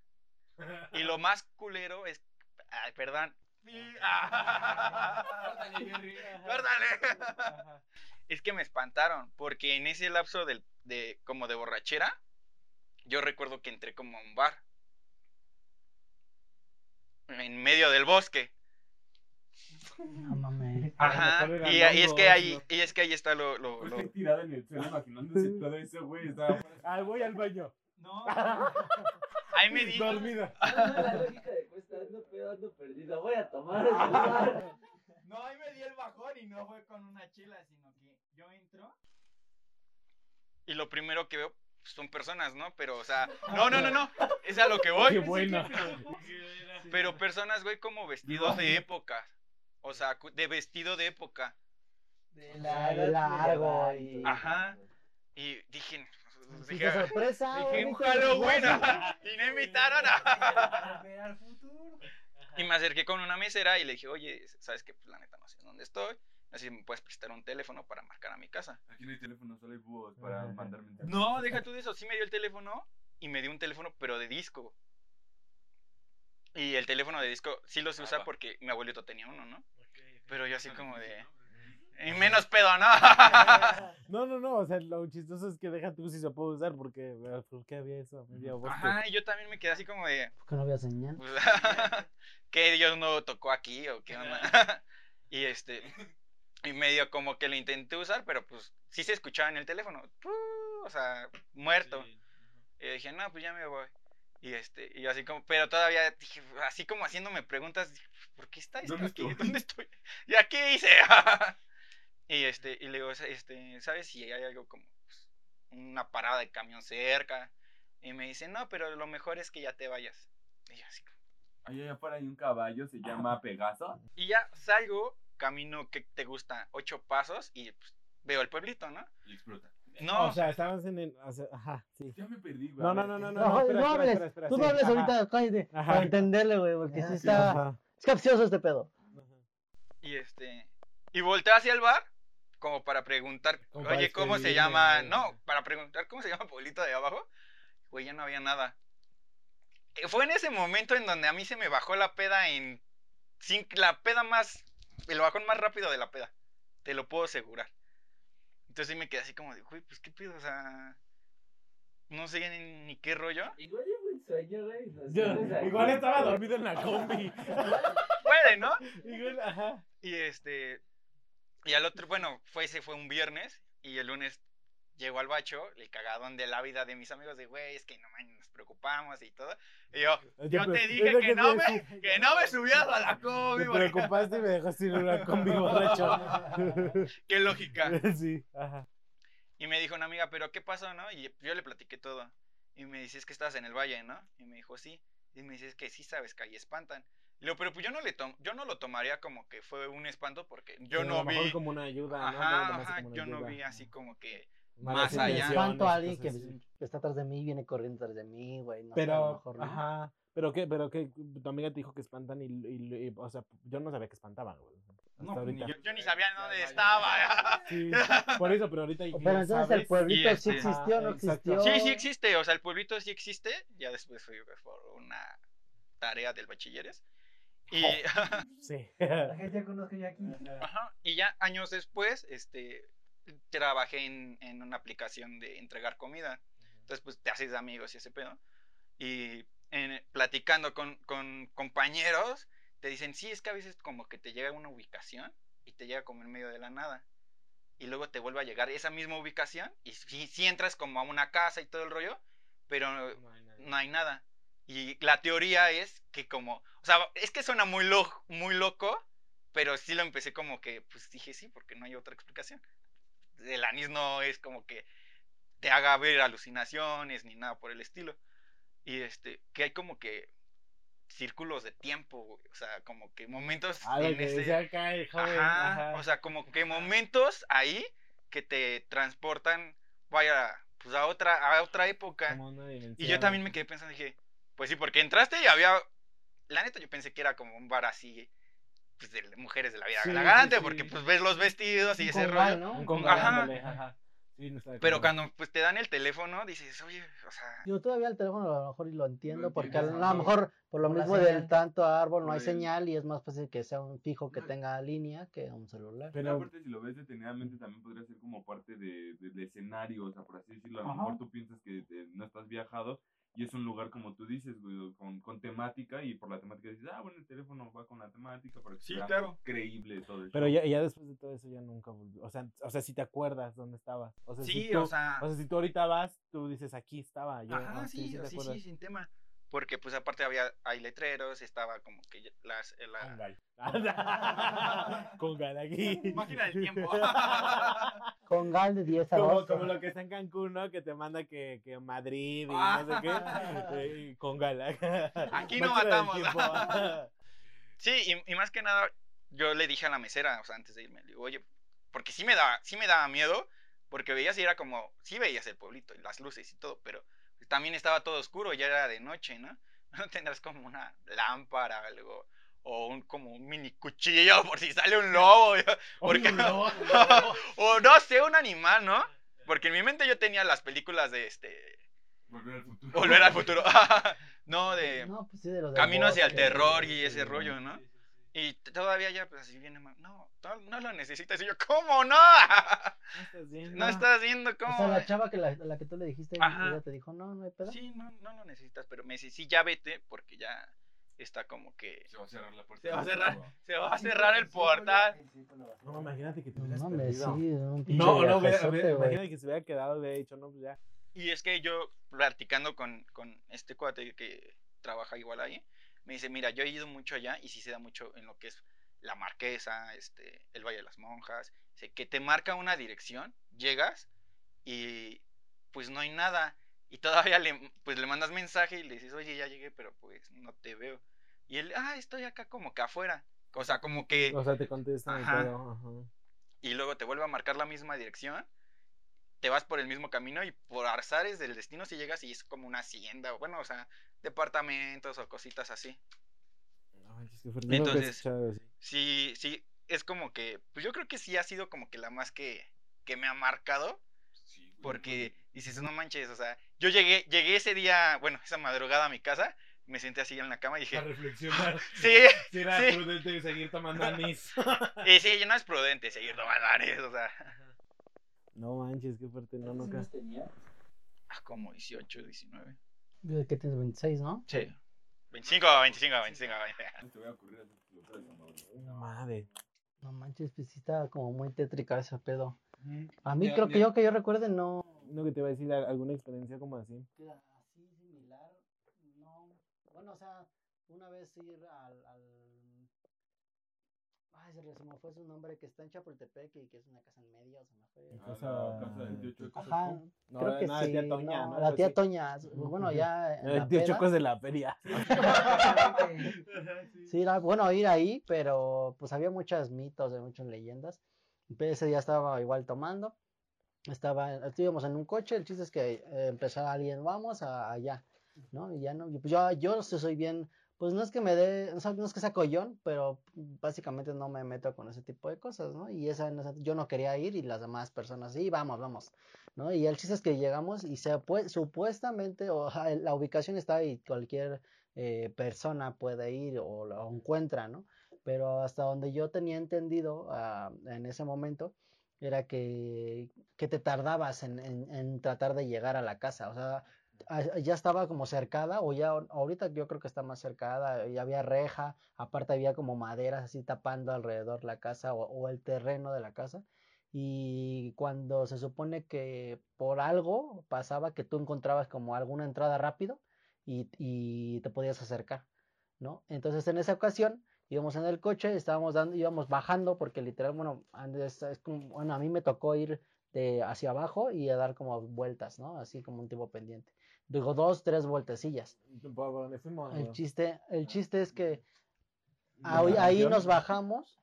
Speaker 4: Y lo más culero es. Ay, perdón. Es que me espantaron, porque en ese lapso del- de, como de borrachera, yo recuerdo que entré como a un bar. En medio del bosque.
Speaker 3: No mames.
Speaker 4: Ajá. Y, y es que ahí, y es que ahí está lo, lo- lo-
Speaker 2: Estoy tirado en el suelo imaginándose todo eso, güey. Estaba
Speaker 1: Ah, voy al baño.
Speaker 5: No,
Speaker 4: Ahí me di.
Speaker 1: Dormida.
Speaker 6: La lógica de cuesta, ando pedo, ando. Voy a tomar
Speaker 5: no, ahí me di el bajón y no fue con una chela, sino que yo entro.
Speaker 4: Y lo primero que veo pues, son personas, ¿no? Pero, o sea, no, no, no, no. Es a lo que voy.
Speaker 1: Qué bueno.
Speaker 4: Pero personas, güey, como vestidos de época. O sea, de vestido de época.
Speaker 3: De la- de largo y.
Speaker 4: Ajá. Y dije, dije,
Speaker 3: qué sorpresa.
Speaker 4: dije un Halloween. y no invitaron.
Speaker 5: Para ver al futuro.
Speaker 4: Y me acerqué con una mesera y le dije, oye, ¿sabes qué? Pues la neta no sé dónde estoy. Así me puedes prestar un teléfono para marcar a mi casa.
Speaker 2: Aquí no hay teléfono, solo hay búhos para mandar mensajes.
Speaker 4: No, deja tú de eso. Sí me dio el teléfono y me dio un teléfono, pero de disco. Y el teléfono de disco sí lo sé
Speaker 2: Ah,
Speaker 4: usar
Speaker 2: va.
Speaker 4: porque mi abuelito tenía uno, ¿no? Pero yo así como de... Y menos pedo, ¿no?
Speaker 1: No, no, no. O sea, lo chistoso es que deja tú si se puede usar porque. eh, ¿Por qué había eso?
Speaker 4: Ajá, y yo también me quedé así como de...
Speaker 3: ¿Por qué no había señal?
Speaker 4: pues, ¿Qué Dios no tocó aquí o qué onda? y este... Y medio como que lo intenté usar, pero pues sí se escuchaba en el teléfono. O sea, muerto. Y dije, no, pues ya me voy. Y este, y así como, pero todavía dije, así como haciéndome preguntas, dije, ¿por qué está esto
Speaker 2: ¿Dónde
Speaker 4: aquí?
Speaker 2: estoy?
Speaker 4: ¿Dónde estoy? ¿Y aquí hice? y este, y le digo, este, ¿sabes si hay algo como pues, una parada de camión cerca? Y me dice, no, pero lo mejor es que ya te vayas. Y yo así como,
Speaker 2: allá afuera hay un caballo, se llama Pegaso.
Speaker 4: y ya salgo, camino que te gusta, ocho pasos y pues, veo el pueblito, ¿no?
Speaker 2: Y explota.
Speaker 4: No,
Speaker 1: O sea, estabas en el. o sea, ajá, sí.
Speaker 2: Ya me perdí, güey.
Speaker 1: No, no, no, no,
Speaker 2: ¿qué-
Speaker 1: no.
Speaker 3: No,
Speaker 1: espera,
Speaker 3: hables.
Speaker 1: espera, espera,
Speaker 3: Tú no hables ahorita, cállate.
Speaker 1: Ajá.
Speaker 3: Para entenderle, güey, porque sí está.
Speaker 1: Ajá.
Speaker 3: Es capcioso este pedo.
Speaker 4: Y este. Y volteé hacia el bar. Como para preguntar,
Speaker 1: Como para
Speaker 4: oye, ¿cómo se llama? No, para preguntar cómo se llama Pueblito de abajo. Güey, ya no había nada. Eh, Fue en ese momento en donde a mí se me bajó la peda en. Sin, la peda más. El bajón más rápido de la peda. Te lo puedo asegurar. Entonces sí me quedé así como de, güey, pues qué pedo, o sea. No sé ni, ni qué rollo.
Speaker 6: Igual yo buen sueño, güey. nos
Speaker 1: Yo- igual estaba dormido en la combi.
Speaker 4: Puede, ¿no?
Speaker 1: Igual, ajá.
Speaker 4: Y este. Y al otro, bueno, fue ese fue un viernes. Y el lunes llegó al bacho, el cagadón de la vida de mis amigos de güey, es que no man, nos preocupamos y todo. Y yo, yo te dije que no me, que no me subieras a la combi,
Speaker 1: Te preocupaste y me dejaste ir a una combi borracho.
Speaker 4: Qué lógica.
Speaker 1: Sí, ajá.
Speaker 4: Y me dijo una amiga, pero ¿qué pasó, no? Y yo le platiqué todo. Y me dice, es que estás en el valle, ¿no? Y me dijo, sí. Y me dice, es que sí sabes que ahí espantan. Y le digo, pero pues yo no, le tom yo no lo tomaría como que fue un espanto porque yo
Speaker 1: a
Speaker 4: no
Speaker 1: lo mejor
Speaker 4: vi.
Speaker 1: como una ayuda, ¿no?
Speaker 4: Ajá, ajá,
Speaker 1: como una
Speaker 4: yo no vi así como que.
Speaker 1: Malas
Speaker 4: más allá.
Speaker 3: a alguien que
Speaker 1: así.
Speaker 3: está atrás de mí, viene corriendo atrás de mí, güey. No sé, a lo
Speaker 1: Pero,
Speaker 3: mejor, ¿no?
Speaker 1: ajá. Pero qué, pero qué, tu amiga te dijo que espantan y, y- y- o sea, yo no sabía que espantaban, güey.
Speaker 4: No,
Speaker 1: ahorita.
Speaker 4: yo, yo ni sabía dónde estaba.
Speaker 1: Sí, por eso, pero ahorita ya
Speaker 3: Pero entonces el pueblito sí
Speaker 4: este-
Speaker 3: existió, no
Speaker 1: Ajá, exacto.
Speaker 3: existió.
Speaker 4: Sí, sí existe, o sea, el pueblito sí existe. Ya después fui por una tarea del bachilleres. Y,
Speaker 1: Sí.
Speaker 5: La gente ya conozco yo aquí.
Speaker 4: ajá, y ya años después, este, trabajé en, en una aplicación de entregar comida. Entonces, pues te haces amigos y ese pedo. Y en- platicando con, con compañeros, te dicen, sí, es que a veces como que te llega una ubicación y te llega como en medio de la nada. Y luego te vuelve a llegar esa misma ubicación y sí, sí entras como a una casa y todo el rollo, pero no hay nada. Y la teoría es que como, o sea, es que suena muy, lo- muy loco, pero sí lo empecé como que, pues dije sí, porque no hay otra explicación. El anís no es como que te haga ver alucinaciones ni nada por el estilo. Y este, que hay como que círculos de tiempo, güey, o sea, como que momentos
Speaker 1: Ah,
Speaker 4: en
Speaker 1: que
Speaker 4: ese-
Speaker 1: acá el joven.
Speaker 4: Ajá,
Speaker 1: ajá.
Speaker 4: o sea, como que momentos ahí que te transportan, vaya, pues a otra, a otra época. Y yo también me quedé pensando, dije, pues sí, porque entraste y había, la neta yo pensé que era como un bar así, pues de mujeres de la vida
Speaker 1: Sí,
Speaker 4: galante,
Speaker 1: sí.
Speaker 4: porque pues ves los vestidos y
Speaker 3: Un
Speaker 4: ese rollo.
Speaker 3: ¿no?
Speaker 1: Un
Speaker 4: Ajá.
Speaker 1: ándale, ajá. Sí, no estaba
Speaker 4: Pero cuando pues te dan el teléfono, dices, oye, o sea,
Speaker 3: Yo todavía el teléfono a lo mejor y lo entiendo, porque a lo mejor por lo
Speaker 5: Por
Speaker 3: mismo del tanto árbol no hay señal y es más fácil que sea un fijo que
Speaker 2: No.
Speaker 3: tenga línea que un celular.
Speaker 2: Pero
Speaker 1: Pero
Speaker 2: aparte, si lo ves detenidamente, también podría ser como parte de, de- del escenario, o sea, por así decirlo. A lo
Speaker 5: Ajá.
Speaker 2: mejor tú piensas que eh, no estás viajado y es un lugar, como tú dices, güey, con, con temática y por la temática dices, ah, bueno, el teléfono va con la temática para que
Speaker 4: Sí,
Speaker 2: sea
Speaker 4: claro.
Speaker 2: creíble todo el
Speaker 1: Pero ya, ya después de todo eso ya nunca volvió. O sea, o sea, si te acuerdas dónde estaba. O sea, si
Speaker 4: sí,
Speaker 1: tú,
Speaker 4: o sea,
Speaker 1: o sea, si tú ahorita vas, tú dices aquí estaba. Yo,
Speaker 4: ajá,
Speaker 1: ah,
Speaker 4: sí, sí, sin tema. Porque pues aparte había, hay letreros, estaba como que las, eh, la-
Speaker 1: Congal. Congal aquí.
Speaker 4: Máquina del tiempo.
Speaker 3: Con gal de 10 a
Speaker 1: Como,
Speaker 3: 2.
Speaker 1: como lo que está en Cancún, ¿no? Que te manda que, que Madrid y no sé qué. eh, Congal.
Speaker 4: Aquí no matamos. Sí, y, y más que nada, yo le dije a la mesera, o sea, antes de irme, le digo, oye, porque sí me daba, sí me daba miedo, porque veías y era como, sí veías el pueblito y las luces y todo, pero también estaba todo oscuro, ya era de noche, ¿no? No tendrás como una lámpara o algo, o un, como un mini cuchillo por si sale un lobo, porque, o no sé, un animal, ¿no? Porque en mi mente yo tenía las películas de este,
Speaker 2: Volver al futuro.
Speaker 4: Volver al futuro, no, de...
Speaker 3: No, pues sí, de los del
Speaker 4: Camino hacia el terror y ese rollo, ¿no? Y todavía ya, pues así viene, no, no, no lo necesitas. Y yo, ¿cómo no?
Speaker 1: No estás viendo.
Speaker 4: No estás viendo
Speaker 3: O
Speaker 4: cómo.
Speaker 3: sea, la chava que la, la que tú le dijiste, ella te dijo, no, no hay pedo.
Speaker 4: Sí, no, no lo necesitas, pero me dice, sí, ya vete, porque ya está como que
Speaker 2: Se va a cerrar la puerta.
Speaker 4: se va a cerrar, se va a cerrar el portal.
Speaker 1: No, imagínate que te
Speaker 3: No
Speaker 1: hubieras
Speaker 3: mames, sí,
Speaker 1: perdido.
Speaker 3: un
Speaker 1: No, no,
Speaker 3: güey.
Speaker 1: imagínate que se hubiera quedado, hubiera dicho, no, pues ya.
Speaker 4: Y es que yo, platicando con, con este cuate que trabaja igual ahí, me dice, mira, yo he ido mucho allá y sí se da mucho en lo que es la Marquesa, este, el Valle de las Monjas, dice, que te marca una dirección, llegas y pues no hay nada. Y todavía le, pues, le mandas mensaje y le dices, oye, ya llegué, pero pues no te veo. Y él, ah, estoy acá como que afuera. O sea, como que...
Speaker 1: O sea, te contestan y
Speaker 4: Ajá.
Speaker 1: todo. Ajá.
Speaker 4: y luego te vuelve a marcar la misma dirección, te vas por el mismo camino y por arzares del destino si llegas y es como una hacienda, o bueno, o sea, departamentos o cositas así.
Speaker 1: No, manches, qué fuerte. Yo nunca he
Speaker 4: Entonces. Sí, sí, es como que, pues yo creo que sí ha sido como que la más que, que me ha marcado,
Speaker 2: Sí, güey,
Speaker 4: porque dices, no manches, o sea, yo llegué, llegué ese día, bueno, esa madrugada a mi casa, me senté así en la cama y dije,
Speaker 1: A reflexionar.
Speaker 4: sí,
Speaker 1: Si era
Speaker 4: Sí.
Speaker 1: prudente seguir tomando anís.
Speaker 4: y sí, no es prudente seguir tomando anís, o sea,
Speaker 1: No manches, qué fuerte. No, nunca.
Speaker 6: tenía?
Speaker 4: ah, como 18, 19.
Speaker 3: Desde que tienes 26, ¿no?
Speaker 4: Sí. 25, 25, 25, 25.
Speaker 2: Te voy a ocurrir Pablo.
Speaker 1: Madre.
Speaker 3: No manches, pues sí está como muy tétrica ese pedo. A mí
Speaker 2: Ya-
Speaker 3: creo
Speaker 2: ya-
Speaker 3: que yo que yo recuerde no.
Speaker 1: No que te iba a decir alguna experiencia como así.
Speaker 3: Así similar, no. Bueno, o sea, una vez ir al. al... Se me- se me fue su nombre, que está en Chapultepec y que es una casa en medio, se me fue.
Speaker 2: Ah,
Speaker 1: Casa-
Speaker 2: la casa del tío Choco.
Speaker 3: Ajá,
Speaker 1: No,
Speaker 3: creo que
Speaker 1: no,
Speaker 3: sí.
Speaker 1: la tía Toña,
Speaker 3: no,
Speaker 1: ¿no?
Speaker 3: la
Speaker 1: Algo
Speaker 3: tía
Speaker 1: así.
Speaker 3: Toña, bueno, ya. en la
Speaker 1: El tío. Chocos de la feria.
Speaker 3: Sí, era bueno ir ahí, pero pues había muchos mitos, y muchas leyendas. Pero ese día estaba igual tomando. Estaba, estuvimos en un coche, el chiste es que eh, empezó alguien, vamos a, allá, ¿no? Y ya no, pues yo, yo sí soy bien pues no es que me dé, o sea, no es que sea collón, pero básicamente no me meto con ese tipo de cosas, ¿no? Y esa, yo no quería ir y las demás personas, sí, vamos, vamos, ¿no? Y el chiste es que llegamos y se pue- supuestamente, o, la ubicación está ahí, cualquier eh, persona puede ir o lo encuentra, ¿no? Pero hasta donde yo tenía entendido ah, en ese momento, era que, que te tardabas en, en- en tratar de llegar a la casa, o sea, ya estaba como cercada, o ya ahorita yo creo que está más cercada, ya había reja, aparte había como maderas así tapando alrededor la casa o, el terreno de la casa. Y cuando se supone que por algo pasaba que tú encontrabas como alguna entrada rápido y, te podías acercar, ¿no? Entonces en esa ocasión íbamos en el coche, estábamos dando, íbamos bajando porque literal, bueno, bueno, a mí me tocó ir de hacia abajo y a dar como vueltas, ¿no? Así como un tipo pendiente. Digo, dos, tres vueltecillas. El chiste, el chiste es que
Speaker 2: Ah,
Speaker 3: ahí, ahí nos bajamos,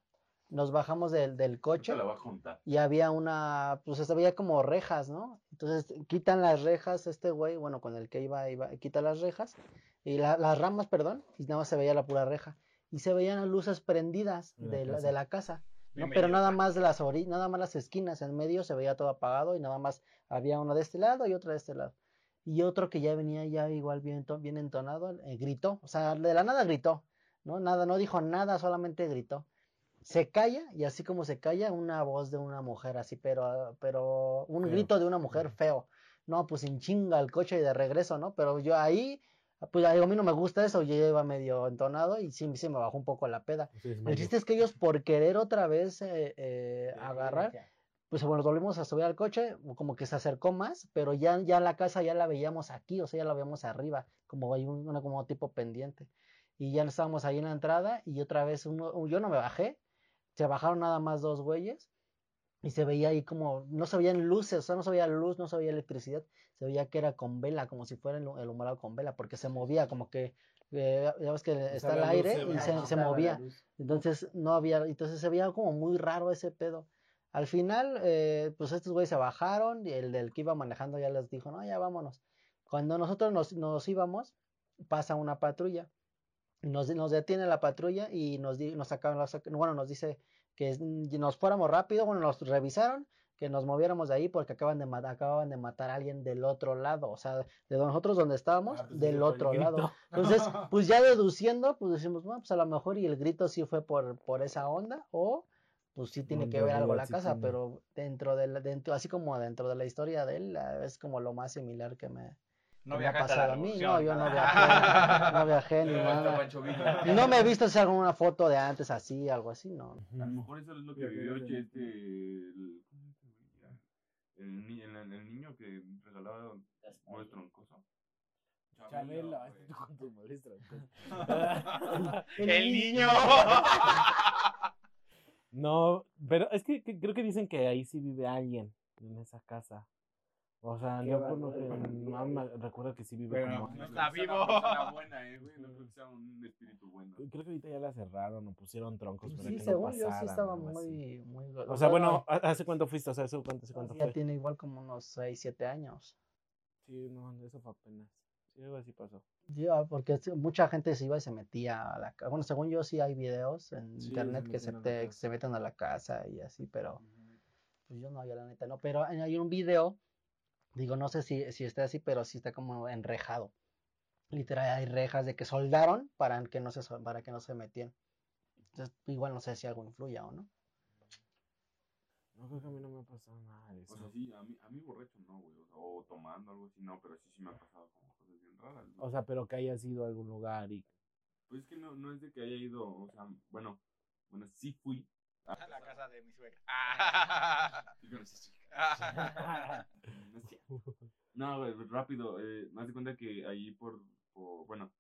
Speaker 3: nos bajamos del, del coche
Speaker 2: la va a juntar.
Speaker 3: y había una, pues se veía como rejas, ¿no? Entonces quitan las rejas, este güey, bueno, con el que iba, iba quita las rejas, y la- las ramas, perdón, y nada más se veía la pura reja. Y se veían las luces prendidas
Speaker 1: De la
Speaker 3: de la,
Speaker 1: casa.
Speaker 3: de la casa, ¿no? Pero nada más las ori- nada más las esquinas, en medio se veía todo apagado y nada más había una de este lado y otra de este lado. Y otro que ya venía ya igual bien, bien entonado, eh, gritó, o sea, de la nada gritó, ¿no? Nada, no dijo nada, solamente gritó se calla y así como se calla una voz de una mujer así, pero, pero un
Speaker 1: Feo.
Speaker 3: grito de una mujer feo. No, pues en chinga el coche y de regreso, ¿no? Pero yo ahí, pues digo, a mí no me gusta eso, yo ya iba medio entonado y sí, sí me bajó un poco la peda.
Speaker 1: Sí,
Speaker 3: El chiste es que ellos por querer otra vez eh, eh, agarrar, pues bueno, volvimos a subir al coche, como que se acercó más, pero ya, ya la casa ya la veíamos aquí, o sea, ya la veíamos arriba, como hay un- una como tipo pendiente. Y ya estábamos ahí en la entrada y otra vez uno, yo no me bajé, se bajaron nada más dos güeyes y se veía ahí como, no se veían luces, o sea, no se veía luz, no se veía electricidad, se veía que era con vela, como si fuera el, el con vela, porque se movía, como que, eh, ya ves que
Speaker 1: O
Speaker 3: está el
Speaker 1: luz
Speaker 3: aire
Speaker 1: se
Speaker 3: y se, se movía. Entonces no había, entonces se veía como muy raro ese pedo. Al final, eh, pues estos güeyes se bajaron y el del que iba manejando ya les dijo, no, ya vámonos. Cuando nosotros nos, nos íbamos, pasa una patrulla. Nos, nos detiene la patrulla y nos, di- nos sacaron, bueno, nos dice que nos fuéramos rápido, bueno, nos revisaron, que nos moviéramos de ahí porque acaban de, acaban de matar a alguien del otro lado, o sea, de nosotros donde estábamos,
Speaker 1: Ah, pues
Speaker 3: del otro lado. Entonces, pues ya deduciendo, pues decimos, bueno, pues a lo mejor y el grito sí fue por, por esa onda, o pues sí tiene que ver algo la casa,
Speaker 1: tiene.
Speaker 3: pero dentro de la- dentro, así como dentro de la historia de él, es como lo más similar que me,
Speaker 4: No
Speaker 3: que me ha pasado a mí. No, yo no viajé, no viajé ni nada. No me he visto hacer alguna foto de antes así, algo así, no.
Speaker 2: A lo mejor eso es lo que vivió este. El, niño que regalaba nuestro coso.
Speaker 1: Chabelo,
Speaker 2: güey.
Speaker 1: tú con tus.
Speaker 4: El niño.
Speaker 1: No, pero es que, que creo que dicen que ahí sí vive alguien en esa casa. O sea, yo
Speaker 6: bárbaro,
Speaker 1: por lo que
Speaker 6: hermano.
Speaker 1: no me recuerdo que sí vive
Speaker 4: Pero
Speaker 1: como.
Speaker 4: no está
Speaker 2: creo que sea
Speaker 4: vivo.
Speaker 2: una buena, eh, güey, No creo que sea un espíritu bueno.
Speaker 1: Creo que ahorita ya la cerraron o pusieron troncos para
Speaker 3: Sí,
Speaker 1: que no
Speaker 3: según yo sí estaba muy, muy...
Speaker 1: O sea, bueno, ¿ha- ¿hace cuánto fuiste? O sea, ¿hace cuánto, hace cuánto
Speaker 3: ya
Speaker 1: fue?
Speaker 3: tiene igual como unos 6, 7 años.
Speaker 1: Sí, no, eso fue apenas. Sí, algo así pasó.
Speaker 3: Ya, porque sí, mucha gente se iba y se metía a la casa. Bueno, según yo sí hay videos en
Speaker 1: Sí,
Speaker 3: internet
Speaker 1: se
Speaker 3: que se, te- se meten a la casa y así, pero pues yo no, yo la neta no. Pero hay un video, digo, no sé si, si está así, pero sí está como enrejado. Literal, hay rejas de que soldaron para que no se, para que no se metían. Entonces, igual no sé si algo influya o no.
Speaker 1: No creo que a mí no me ha pasado nada de eso.
Speaker 2: O sea, sí, a mí, a mí borracho no, güey. O, sea, o tomando algo así, no, pero sí, sí me ha pasado como
Speaker 1: O sea, pero que hayas ido a algún lugar y.
Speaker 2: Pues es que no, no es de que haya ido, o sea, bueno, bueno, sí fui.
Speaker 4: A la casa de mi suegra. Ah.
Speaker 2: Sí conocí a su hija. No güey, rápido. Eh, me das cuenta que ahí por, por- bueno,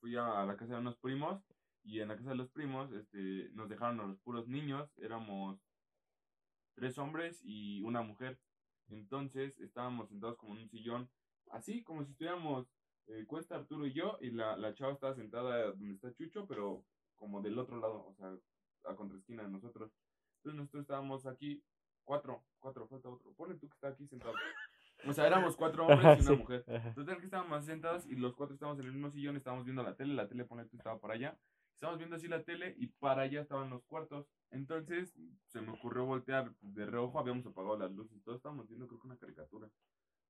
Speaker 2: fui a, la casa de unos primos y en la casa de los primos este, nos dejaron a los puros niños. Éramos tres hombres y una mujer. Entonces estábamos sentados como en un sillón, así como si estuviéramos eh, Cuesta, Arturo y yo, y la, la chava estaba sentada donde está Chucho, pero como del otro lado, o sea, a contraesquina de nosotros. Entonces nosotros estábamos aquí, cuatro, cuatro, falta otro. Ponle tú que está aquí sentado. O sea, éramos cuatro hombres y una
Speaker 1: Sí.
Speaker 2: mujer. Total que estábamos sentados y los cuatro estábamos en el mismo sillón, estábamos viendo la tele, la tele pone que estaba por allá. Estábamos viendo así la tele y para allá estaban los cuartos. Entonces se me ocurrió voltear de reojo, habíamos apagado las luces, todos estábamos viendo creo que una caricatura.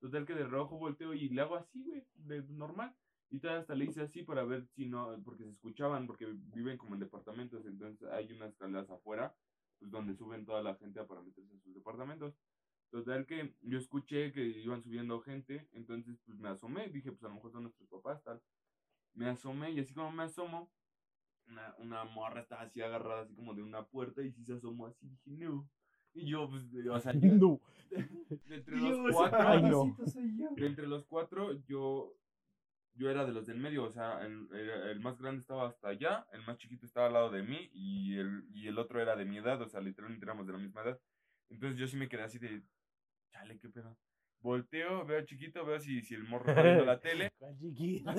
Speaker 2: Total que de reojo volteo y le hago así, güey, de normal. Y todavía hasta le hice así para ver si no, porque se escuchaban, porque viven como en departamentos, entonces hay unas escaleras afuera, pues donde suben toda la gente para meterse en sus departamentos. Total que yo escuché que iban subiendo gente, entonces pues me asomé, dije pues a lo mejor son nuestros papás, tal. Me asomé y así como me asomo, una, una morra estaba así agarrada así como de una puerta y sí se asomó así, dije no. Y yo pues, o sea, yo-
Speaker 1: No.
Speaker 2: de entre los
Speaker 6: Dios,
Speaker 2: cuatro,
Speaker 1: Ay, no.
Speaker 2: de entre los cuatro, yo, yo era de los del medio, o sea, el, el, el más grande estaba hasta allá, el más chiquito estaba al lado de mí y el, y el otro era de mi edad, o sea, literalmente éramos de la misma edad. Entonces yo sí me quedé así de, chale, qué pedo. Volteo, veo al chiquito, veo si, si el morro está viendo la tele.
Speaker 1: Chiquito.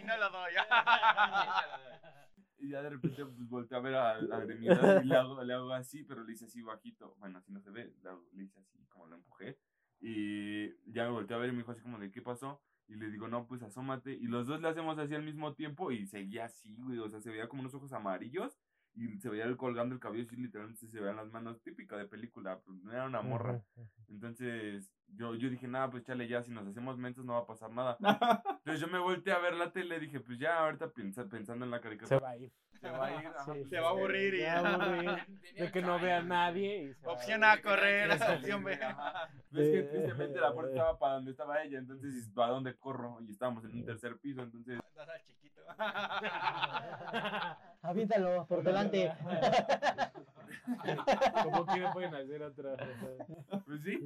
Speaker 4: Y no lo doy.
Speaker 2: Y ya de repente pues volteo a ver a, a edad y le hago, le hago así, pero le hice así bajito. Bueno, así no se ve, le hice así como lo empujé. Y ya me volteé a ver y me dijo así como de qué pasó. Y le digo, no, pues asómate. Y los dos le hacemos así al mismo tiempo y seguía así, güey. O sea, se veía como unos ojos amarillos y se veía el colgando el cabello y literalmente se veían las manos típica de película. Pues no era una morra. Entonces yo, yo dije, nada, pues chale, ya si nos hacemos mentos no va a pasar nada. Entonces yo me volteé a ver la tele y dije, pues ya ahorita pensa- pensando en la
Speaker 1: Se
Speaker 2: caricatura.
Speaker 1: va a ir.
Speaker 2: Se va a ir. ajá,
Speaker 1: Sí.
Speaker 2: pues,
Speaker 4: Se va a aburrir y
Speaker 1: Se va a aburrir. De que no vea a nadie. y se
Speaker 4: Opción. A, correr.
Speaker 2: Ajá.
Speaker 4: Opción B.
Speaker 2: Ves que tristemente la puerta estaba para donde estaba ella, entonces ¿para dónde corro? Y estábamos en un tercer piso, entonces
Speaker 4: Das al chiquito.
Speaker 3: Aviéntalo por delante.
Speaker 1: Como quieren pueden hacer otra.
Speaker 2: pues sí.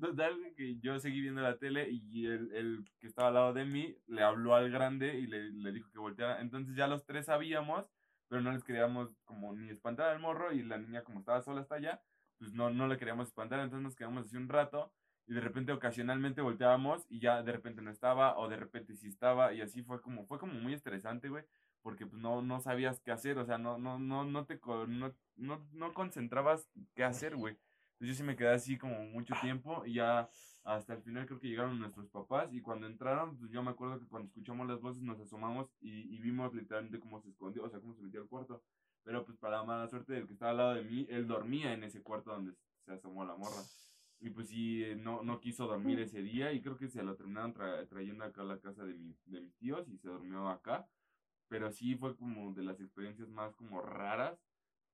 Speaker 2: Total que yo seguí viendo la tele y el, el que estaba al lado de mí le habló al grande y le, le dijo que volteara. Entonces ya los tres sabíamos, pero no les queríamos como ni espantar al morro y la niña como estaba sola hasta allá, pues no, no le queríamos espantar, entonces nos quedamos así un rato y de repente ocasionalmente volteábamos y ya de repente no estaba o de repente sí estaba y así fue como, fue como muy estresante, güey. Porque pues no, no sabías qué hacer, o sea, no, no, no, no te no, no, no concentrabas qué hacer, güey. Entonces yo sí me quedé así como mucho tiempo y ya hasta el final creo que llegaron nuestros papás y cuando entraron, pues yo me acuerdo que cuando escuchamos las voces nos asomamos y, y vimos literalmente cómo se escondió, o sea, cómo se metió al cuarto. Pero pues para la mala suerte del que estaba al lado de mí, él dormía en ese cuarto donde se asomó la morra. Y pues sí, eh, no, no quiso dormir ese día y creo que se lo terminaron tra- trayendo acá a la casa de, mi, de mis tíos y se durmió acá. Pero sí fue como de las experiencias más como raras.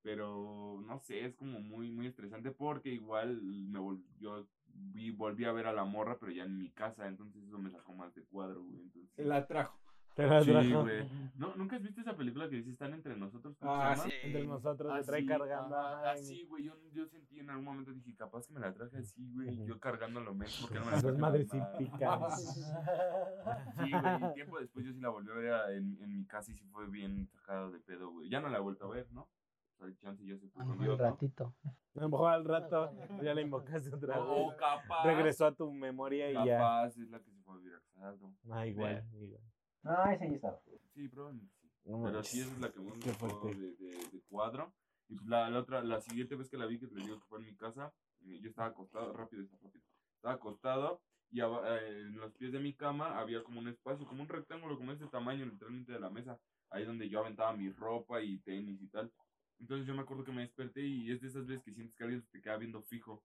Speaker 2: Pero no sé, es como muy, muy estresante porque igual me vol- yo vi, volví a ver a la morra, pero ya en mi casa, entonces eso me sacó más de cuadro, güey. Entonces,
Speaker 6: la trajo.
Speaker 2: Sí, güey. ¿No, ¿Nunca has visto esa película que dice Están entre nosotros? ¿Cómo
Speaker 6: Ah,
Speaker 4: sí.
Speaker 1: Entre nosotros
Speaker 2: Así,
Speaker 1: trae cargando. ay,
Speaker 2: así, güey. Yo, yo sentí en algún momento, dije, capaz que me la traje así, güey. Yo cargando lo menos porque no me la traje
Speaker 1: madres típicas.
Speaker 2: Sí, güey. Y tiempo después yo sí la volví a ver en, en mi casa y sí fue bien sacado de pedo, güey. Ya no la he vuelto a ver, ¿no? O sea, el chance ya se
Speaker 3: Un ratito.
Speaker 1: A lo mejor al rato ya la invocaste otra vez.
Speaker 2: capaz.
Speaker 1: Regresó a tu memoria y ya.
Speaker 2: Capaz es la que se fue a Casado.
Speaker 1: Ah, igual, igual.
Speaker 5: No, ese ya estaba.
Speaker 2: Sí, probablemente sí.
Speaker 1: No
Speaker 2: Pero sí, esa es la que más me gustó de, de, de cuadro. Y pues la, la otra, la siguiente vez que la vi, que te digo que fue en mi casa, eh, yo estaba acostado, rápido, está rápido. Estaba acostado y aba- eh, en los pies de mi cama había como un espacio, como un rectángulo, como ese tamaño, literalmente de la mesa. Ahí donde yo aventaba mi ropa y tenis y tal. Entonces yo me acuerdo que me desperté y es de esas veces que sientes que alguien te queda viendo fijo.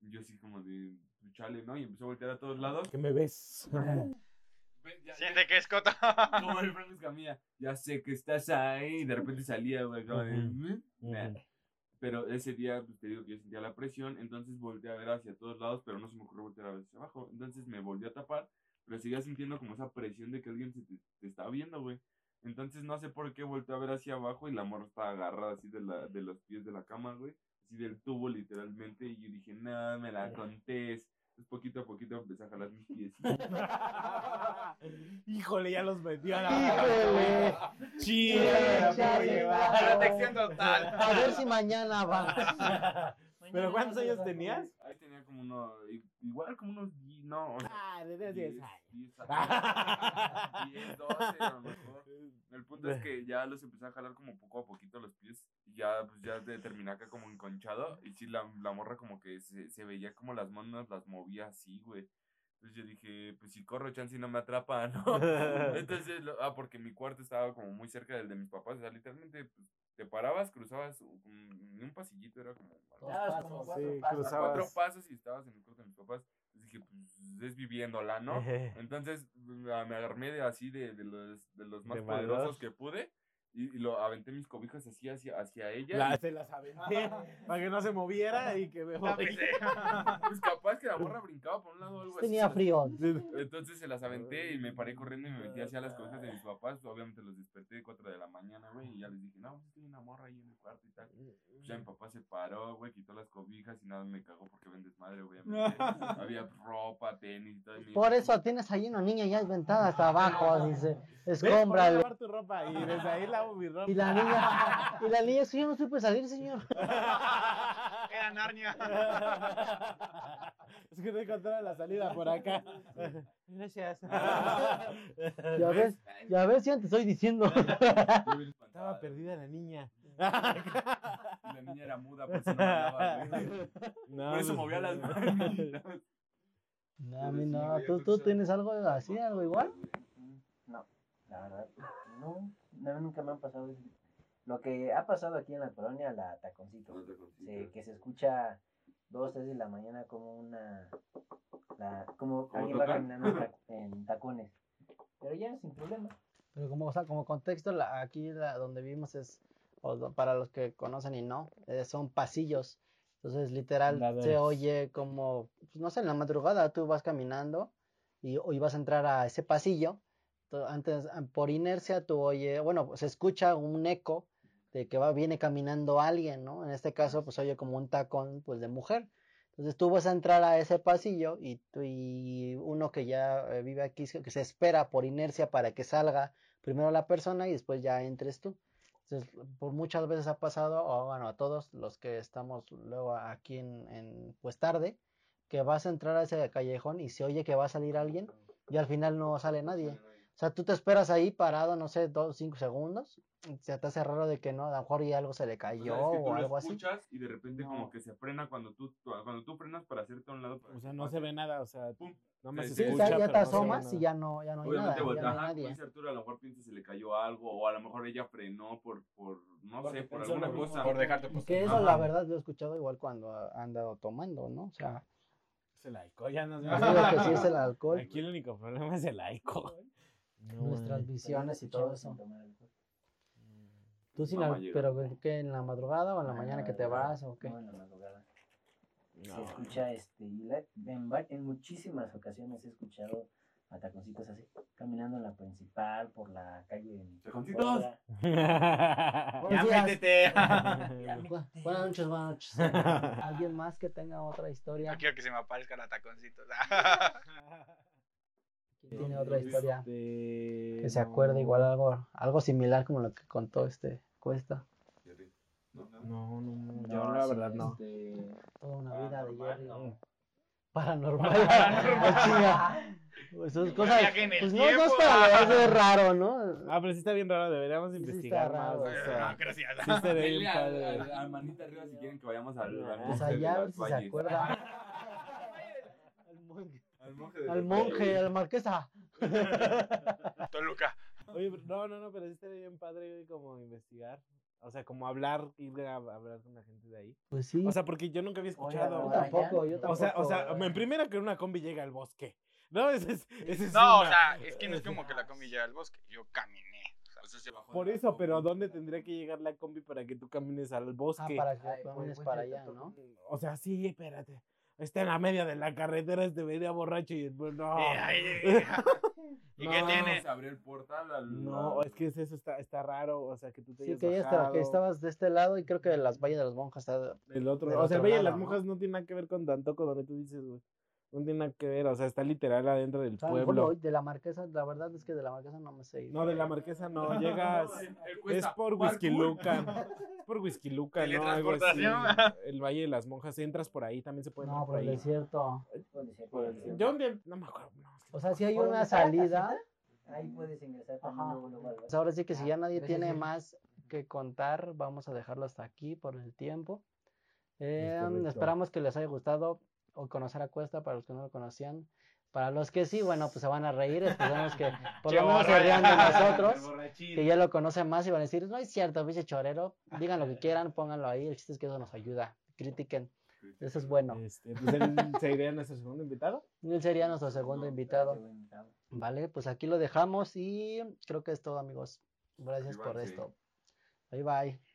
Speaker 2: Yo así como de, pues, chale, ¿no? Y empezó a voltear a todos lados.
Speaker 1: ¿Qué me ves?
Speaker 4: Siente que es coto.
Speaker 2: como el Franco Escamilla, ya sé que estás ahí, y de repente salía, güey, como de,
Speaker 1: Ujú.
Speaker 2: "Mm". Nah. Pero ese día, pues te digo que yo sentía la presión, entonces volteé a ver hacia todos lados, pero no se me ocurrió voltear a ver hacia abajo. Entonces me volví a tapar, pero seguía sintiendo como esa presión de que alguien se te, te estaba viendo, güey. Entonces no sé por qué volteé a ver hacia abajo y la morra estaba agarrada así de, la, de los pies de la cama, güey. Así del tubo, literalmente. Y yo dije, nada, me la contés. Entonces poquito a poquito empecé a jalar mis pies.
Speaker 1: Híjole, ya los metió a
Speaker 3: Híjole.
Speaker 1: la Chile,
Speaker 3: Chale,
Speaker 4: Protección total.
Speaker 3: A ver si mañana va.
Speaker 1: ¿Pero cuántos años tenías?
Speaker 2: Ahí tenía como uno, igual como unos, no, o sea,
Speaker 1: Ah, desde 10
Speaker 2: 10,
Speaker 1: años.
Speaker 2: 10 años, 10, 12 a lo mejor. El punto es que ya los empecé a jalar como poco a poquito los pies y ya, pues ya de terminé acá como enconchado y sí, la, la morra como que se, se veía como las manos las movía así, güey. Entonces yo dije, pues si corro chance y no me atrapa, ¿no? Entonces, lo- ah, porque mi cuarto estaba como muy cerca del de mis papás, o sea, literalmente pues, te parabas, cruzabas un, un pasillito, era como
Speaker 5: como
Speaker 3: pasos.
Speaker 5: cuatro
Speaker 1: Sí,
Speaker 5: pasos.
Speaker 1: cruzabas.
Speaker 2: cuatro pasos y estabas en el cuarto de mis papás. Entonces dije, pues es viviéndola, ¿no? Entonces me agarré de así de, de los, de los más
Speaker 1: De
Speaker 2: poderosos
Speaker 1: malos.
Speaker 2: que pude y, y lo aventé mis cobijas así hacia, hacia ella.
Speaker 1: La-
Speaker 2: y,
Speaker 1: se las aventé para que no se moviera y que me
Speaker 2: pues capaz que la morra brincaba por un lado o algo así.
Speaker 3: Tenía frío.
Speaker 2: Entonces se las aventé y me paré corriendo y me metí hacia las cobijas de mis papás. Obviamente los desperté de 4 de la mañana, güey, y ya les dije, no, pues estoy una morra ahí en el cuarto y tal. Pues ya mi papá se paró, güey, quitó las cobijas y nada, me cagó obviamente. Había ropa, tenis todo.
Speaker 3: Por eso tienes ahí una niña ya inventada hasta abajo, dice. Escómbrale.
Speaker 1: tu ropa y desde ahí lavo mi ropa.
Speaker 3: Y la niña, y la niña, sí, yo no supe salir, señor.
Speaker 4: Era Narnia.
Speaker 1: es que no encontraba la salida por acá. Gracias.
Speaker 3: Ya ves, ya ves, ya te estoy diciendo.
Speaker 2: "Yo bien espantada,
Speaker 1: Estaba perdida la niña.
Speaker 2: Y la niña era muda, por eso no hablaba, güey.
Speaker 1: No,
Speaker 2: Por eso
Speaker 1: pues-
Speaker 2: movía las manitas.
Speaker 3: No, a mí no. ¿Tú, tú tienes algo así, algo igual?
Speaker 5: No, la verdad, no, no, nunca me han pasado eso. Lo que ha pasado aquí en la colonia, la taconcito, se- que se escucha dos, tres de la mañana como una, la, como
Speaker 2: ¿Cómo
Speaker 5: alguien va caminando en, en tacones, pero ya sin problema.
Speaker 3: Pero como, o sea, como contexto, la- aquí la, donde vivimos es, o para los que conocen y no, eh, son pasillos. Entonces, literal, se oye como, pues, no sé, en la madrugada tú vas caminando y, y vas a entrar a ese pasillo. Antes, ah, por inercia, tú oye, bueno, se escucha un eco de que va, viene caminando alguien, ¿no? En este caso, pues oye como un tacón, pues, de mujer. Entonces tú vas a entrar a ese pasillo y, tú- y uno que ya eh, vive aquí, que se espera por inercia para que salga primero la persona y después ya entres tú. Entonces, por muchas veces ha pasado, o bueno, a todos los que estamos luego aquí en, en, pues tarde, que vas a entrar a ese callejón y se oye que va a salir alguien y al final no sale nadie. O sea, tú te esperas ahí parado, no sé, dos, cinco segundos, y se te hace raro de que no, a lo mejor ya algo se le
Speaker 2: O sea,
Speaker 3: cayó
Speaker 2: es que tú
Speaker 3: o
Speaker 2: lo
Speaker 3: algo así.
Speaker 2: escuchas y de repente
Speaker 3: No.
Speaker 2: como que se frena cuando tú, cuando tú frenas para hacerte a un lado. para
Speaker 1: O sea, no se ve nada, o sea,
Speaker 2: Pum.
Speaker 1: nada más
Speaker 2: Sí,
Speaker 1: se
Speaker 3: Sí,
Speaker 1: escucha.
Speaker 3: ya, ya te
Speaker 1: no
Speaker 3: asomas
Speaker 1: nada.
Speaker 3: y ya no, ya no hay
Speaker 2: Obviamente,
Speaker 3: nada, ya
Speaker 2: voltea,
Speaker 3: no hay nadie.
Speaker 2: altura a lo mejor piensas se le cayó algo, o a lo mejor ella frenó por, por no
Speaker 1: Porque
Speaker 2: sé, por alguna
Speaker 1: lo
Speaker 2: cosa.
Speaker 4: Por dejarte
Speaker 3: Y que eso
Speaker 2: Ajá.
Speaker 3: la verdad lo he escuchado igual cuando ha andado tomando, ¿no? O sea,
Speaker 1: Es el alcohol, ya nos
Speaker 3: que sí es el alcohol,
Speaker 1: Aquí el único problema es el alcohol. No,
Speaker 3: nuestras visiones y todo eso.
Speaker 5: alcohol.
Speaker 3: Tú al-
Speaker 2: llega.
Speaker 3: pero ¿qué, en la madrugada o en la
Speaker 5: Ah,
Speaker 3: mañana que te vas o qué?
Speaker 5: No, en la madrugada. Se
Speaker 1: No.
Speaker 5: escucha este, y la- en, en muchísimas ocasiones he escuchado a taconcitos así, caminando en la principal, por la calle. en
Speaker 2: Taconcitos.
Speaker 4: Ya métete.
Speaker 3: Bu- Buenas noches, buenas noches. ¿Alguien más que tenga otra historia?
Speaker 4: No quiero que se me aparezcan a taconcitos.
Speaker 3: ¿Quién tiene otra historia?
Speaker 1: Este,
Speaker 3: Que se acuerde igual algo, algo similar como lo que contó este Cuesta.
Speaker 1: No, no, no,
Speaker 5: No,
Speaker 1: yo la
Speaker 5: sí,
Speaker 1: verdad no.
Speaker 5: este,
Speaker 3: Toda una vida de
Speaker 2: Paranormal,
Speaker 3: Jerry.
Speaker 2: no.
Speaker 3: Paranormal. Chinga. Pues esas cosas. Pues no, no es
Speaker 4: tiempo.
Speaker 3: para es raro, ¿no?
Speaker 1: Ah, pero sí está bien raro, deberíamos
Speaker 3: Sí, sí está
Speaker 1: investigar más.
Speaker 3: raro.
Speaker 1: o sea,
Speaker 4: Ah, Gracias.
Speaker 1: sí estaría bien padre.
Speaker 2: al- al- al manita arriba si quieren que vayamos al, al
Speaker 3: Pues allá a ver si se acuerda. Al monje,
Speaker 2: Al monje, de
Speaker 3: al monje,
Speaker 2: valles.
Speaker 3: al marquesa.
Speaker 4: Toluca.
Speaker 1: Oye, no, no, no, pero sí estaría bien padre como investigar. O sea, como hablar, ir a hablar con la gente de ahí.
Speaker 3: Pues sí.
Speaker 1: O sea, porque yo nunca había
Speaker 5: Oye,
Speaker 1: escuchado.
Speaker 3: yo tampoco, yo tampoco.
Speaker 1: O sea, o sea, en primera que una combi llega al bosque. No, ese es, ese es
Speaker 4: No, o sea, es que no es como que la combi llega al bosque. Yo caminé. O sea,
Speaker 2: O sea, se bajó
Speaker 1: Por
Speaker 2: la
Speaker 1: eso, pero ¿dónde tendría que llegar la combi para que tú camines al
Speaker 3: Ah,
Speaker 1: bosque?
Speaker 3: para que camines
Speaker 5: pues,
Speaker 3: para
Speaker 5: pues,
Speaker 3: allá, ¿no?
Speaker 1: O sea, sí, espérate. Está en la media de la carretera, este venía borracho y después no.
Speaker 4: ¿Y qué
Speaker 1: No.
Speaker 4: tiene?
Speaker 2: Se abrió el portal al.
Speaker 1: No, es que es eso está, está raro, o sea, que tú te
Speaker 3: Sí, que, ya está, que estabas de este lado y creo que las vallas de las monjas está.
Speaker 1: del otro
Speaker 3: del
Speaker 1: O sea,
Speaker 3: otro
Speaker 1: Valle de las. Monjas no tiene nada que ver con Tantoco, donde tú dices, güey. No tiene nada que ver, o sea, está literal adentro del
Speaker 3: O sea,
Speaker 1: pueblo.
Speaker 3: lo- de la marquesa, la verdad es que de la marquesa no me sé. ir.
Speaker 1: No, de la marquesa no, llegas. Es por
Speaker 2: parkour.
Speaker 1: Whisky Lucan. Es por Whisky Lucan, ¿no? Algo así. El Valle de las Monjas, entras por ahí, también se puede
Speaker 3: No, por
Speaker 1: por
Speaker 3: el
Speaker 1: ahí.
Speaker 3: desierto.
Speaker 1: Yo un día, no me acuerdo. no,
Speaker 3: O sea, si hay una salida.
Speaker 5: Ahí puedes ingresar
Speaker 3: Pues ahora sí que si ya
Speaker 5: Ah,
Speaker 3: nadie tiene más que contar, vamos a dejarlo hasta aquí por el tiempo. Eh,
Speaker 1: correcto.
Speaker 3: esperamos que les haya gustado o conocer a Cuesta para los que no lo conocían. Para los que sí, bueno, pues se van a reír. Esperemos que por lo menos se rían de nosotros. Que ya lo conocen más y van a decir, no es cierto, pinche chorero. Digan lo que quieran, pónganlo ahí. El chiste es que eso nos ayuda. Critiquen. Eso es bueno.
Speaker 1: Este, pues él sería nuestro segundo invitado.
Speaker 3: Él sería nuestro segundo invitado. Vale, pues aquí lo dejamos y creo que es todo, amigos. Gracias por esto. Bye bye.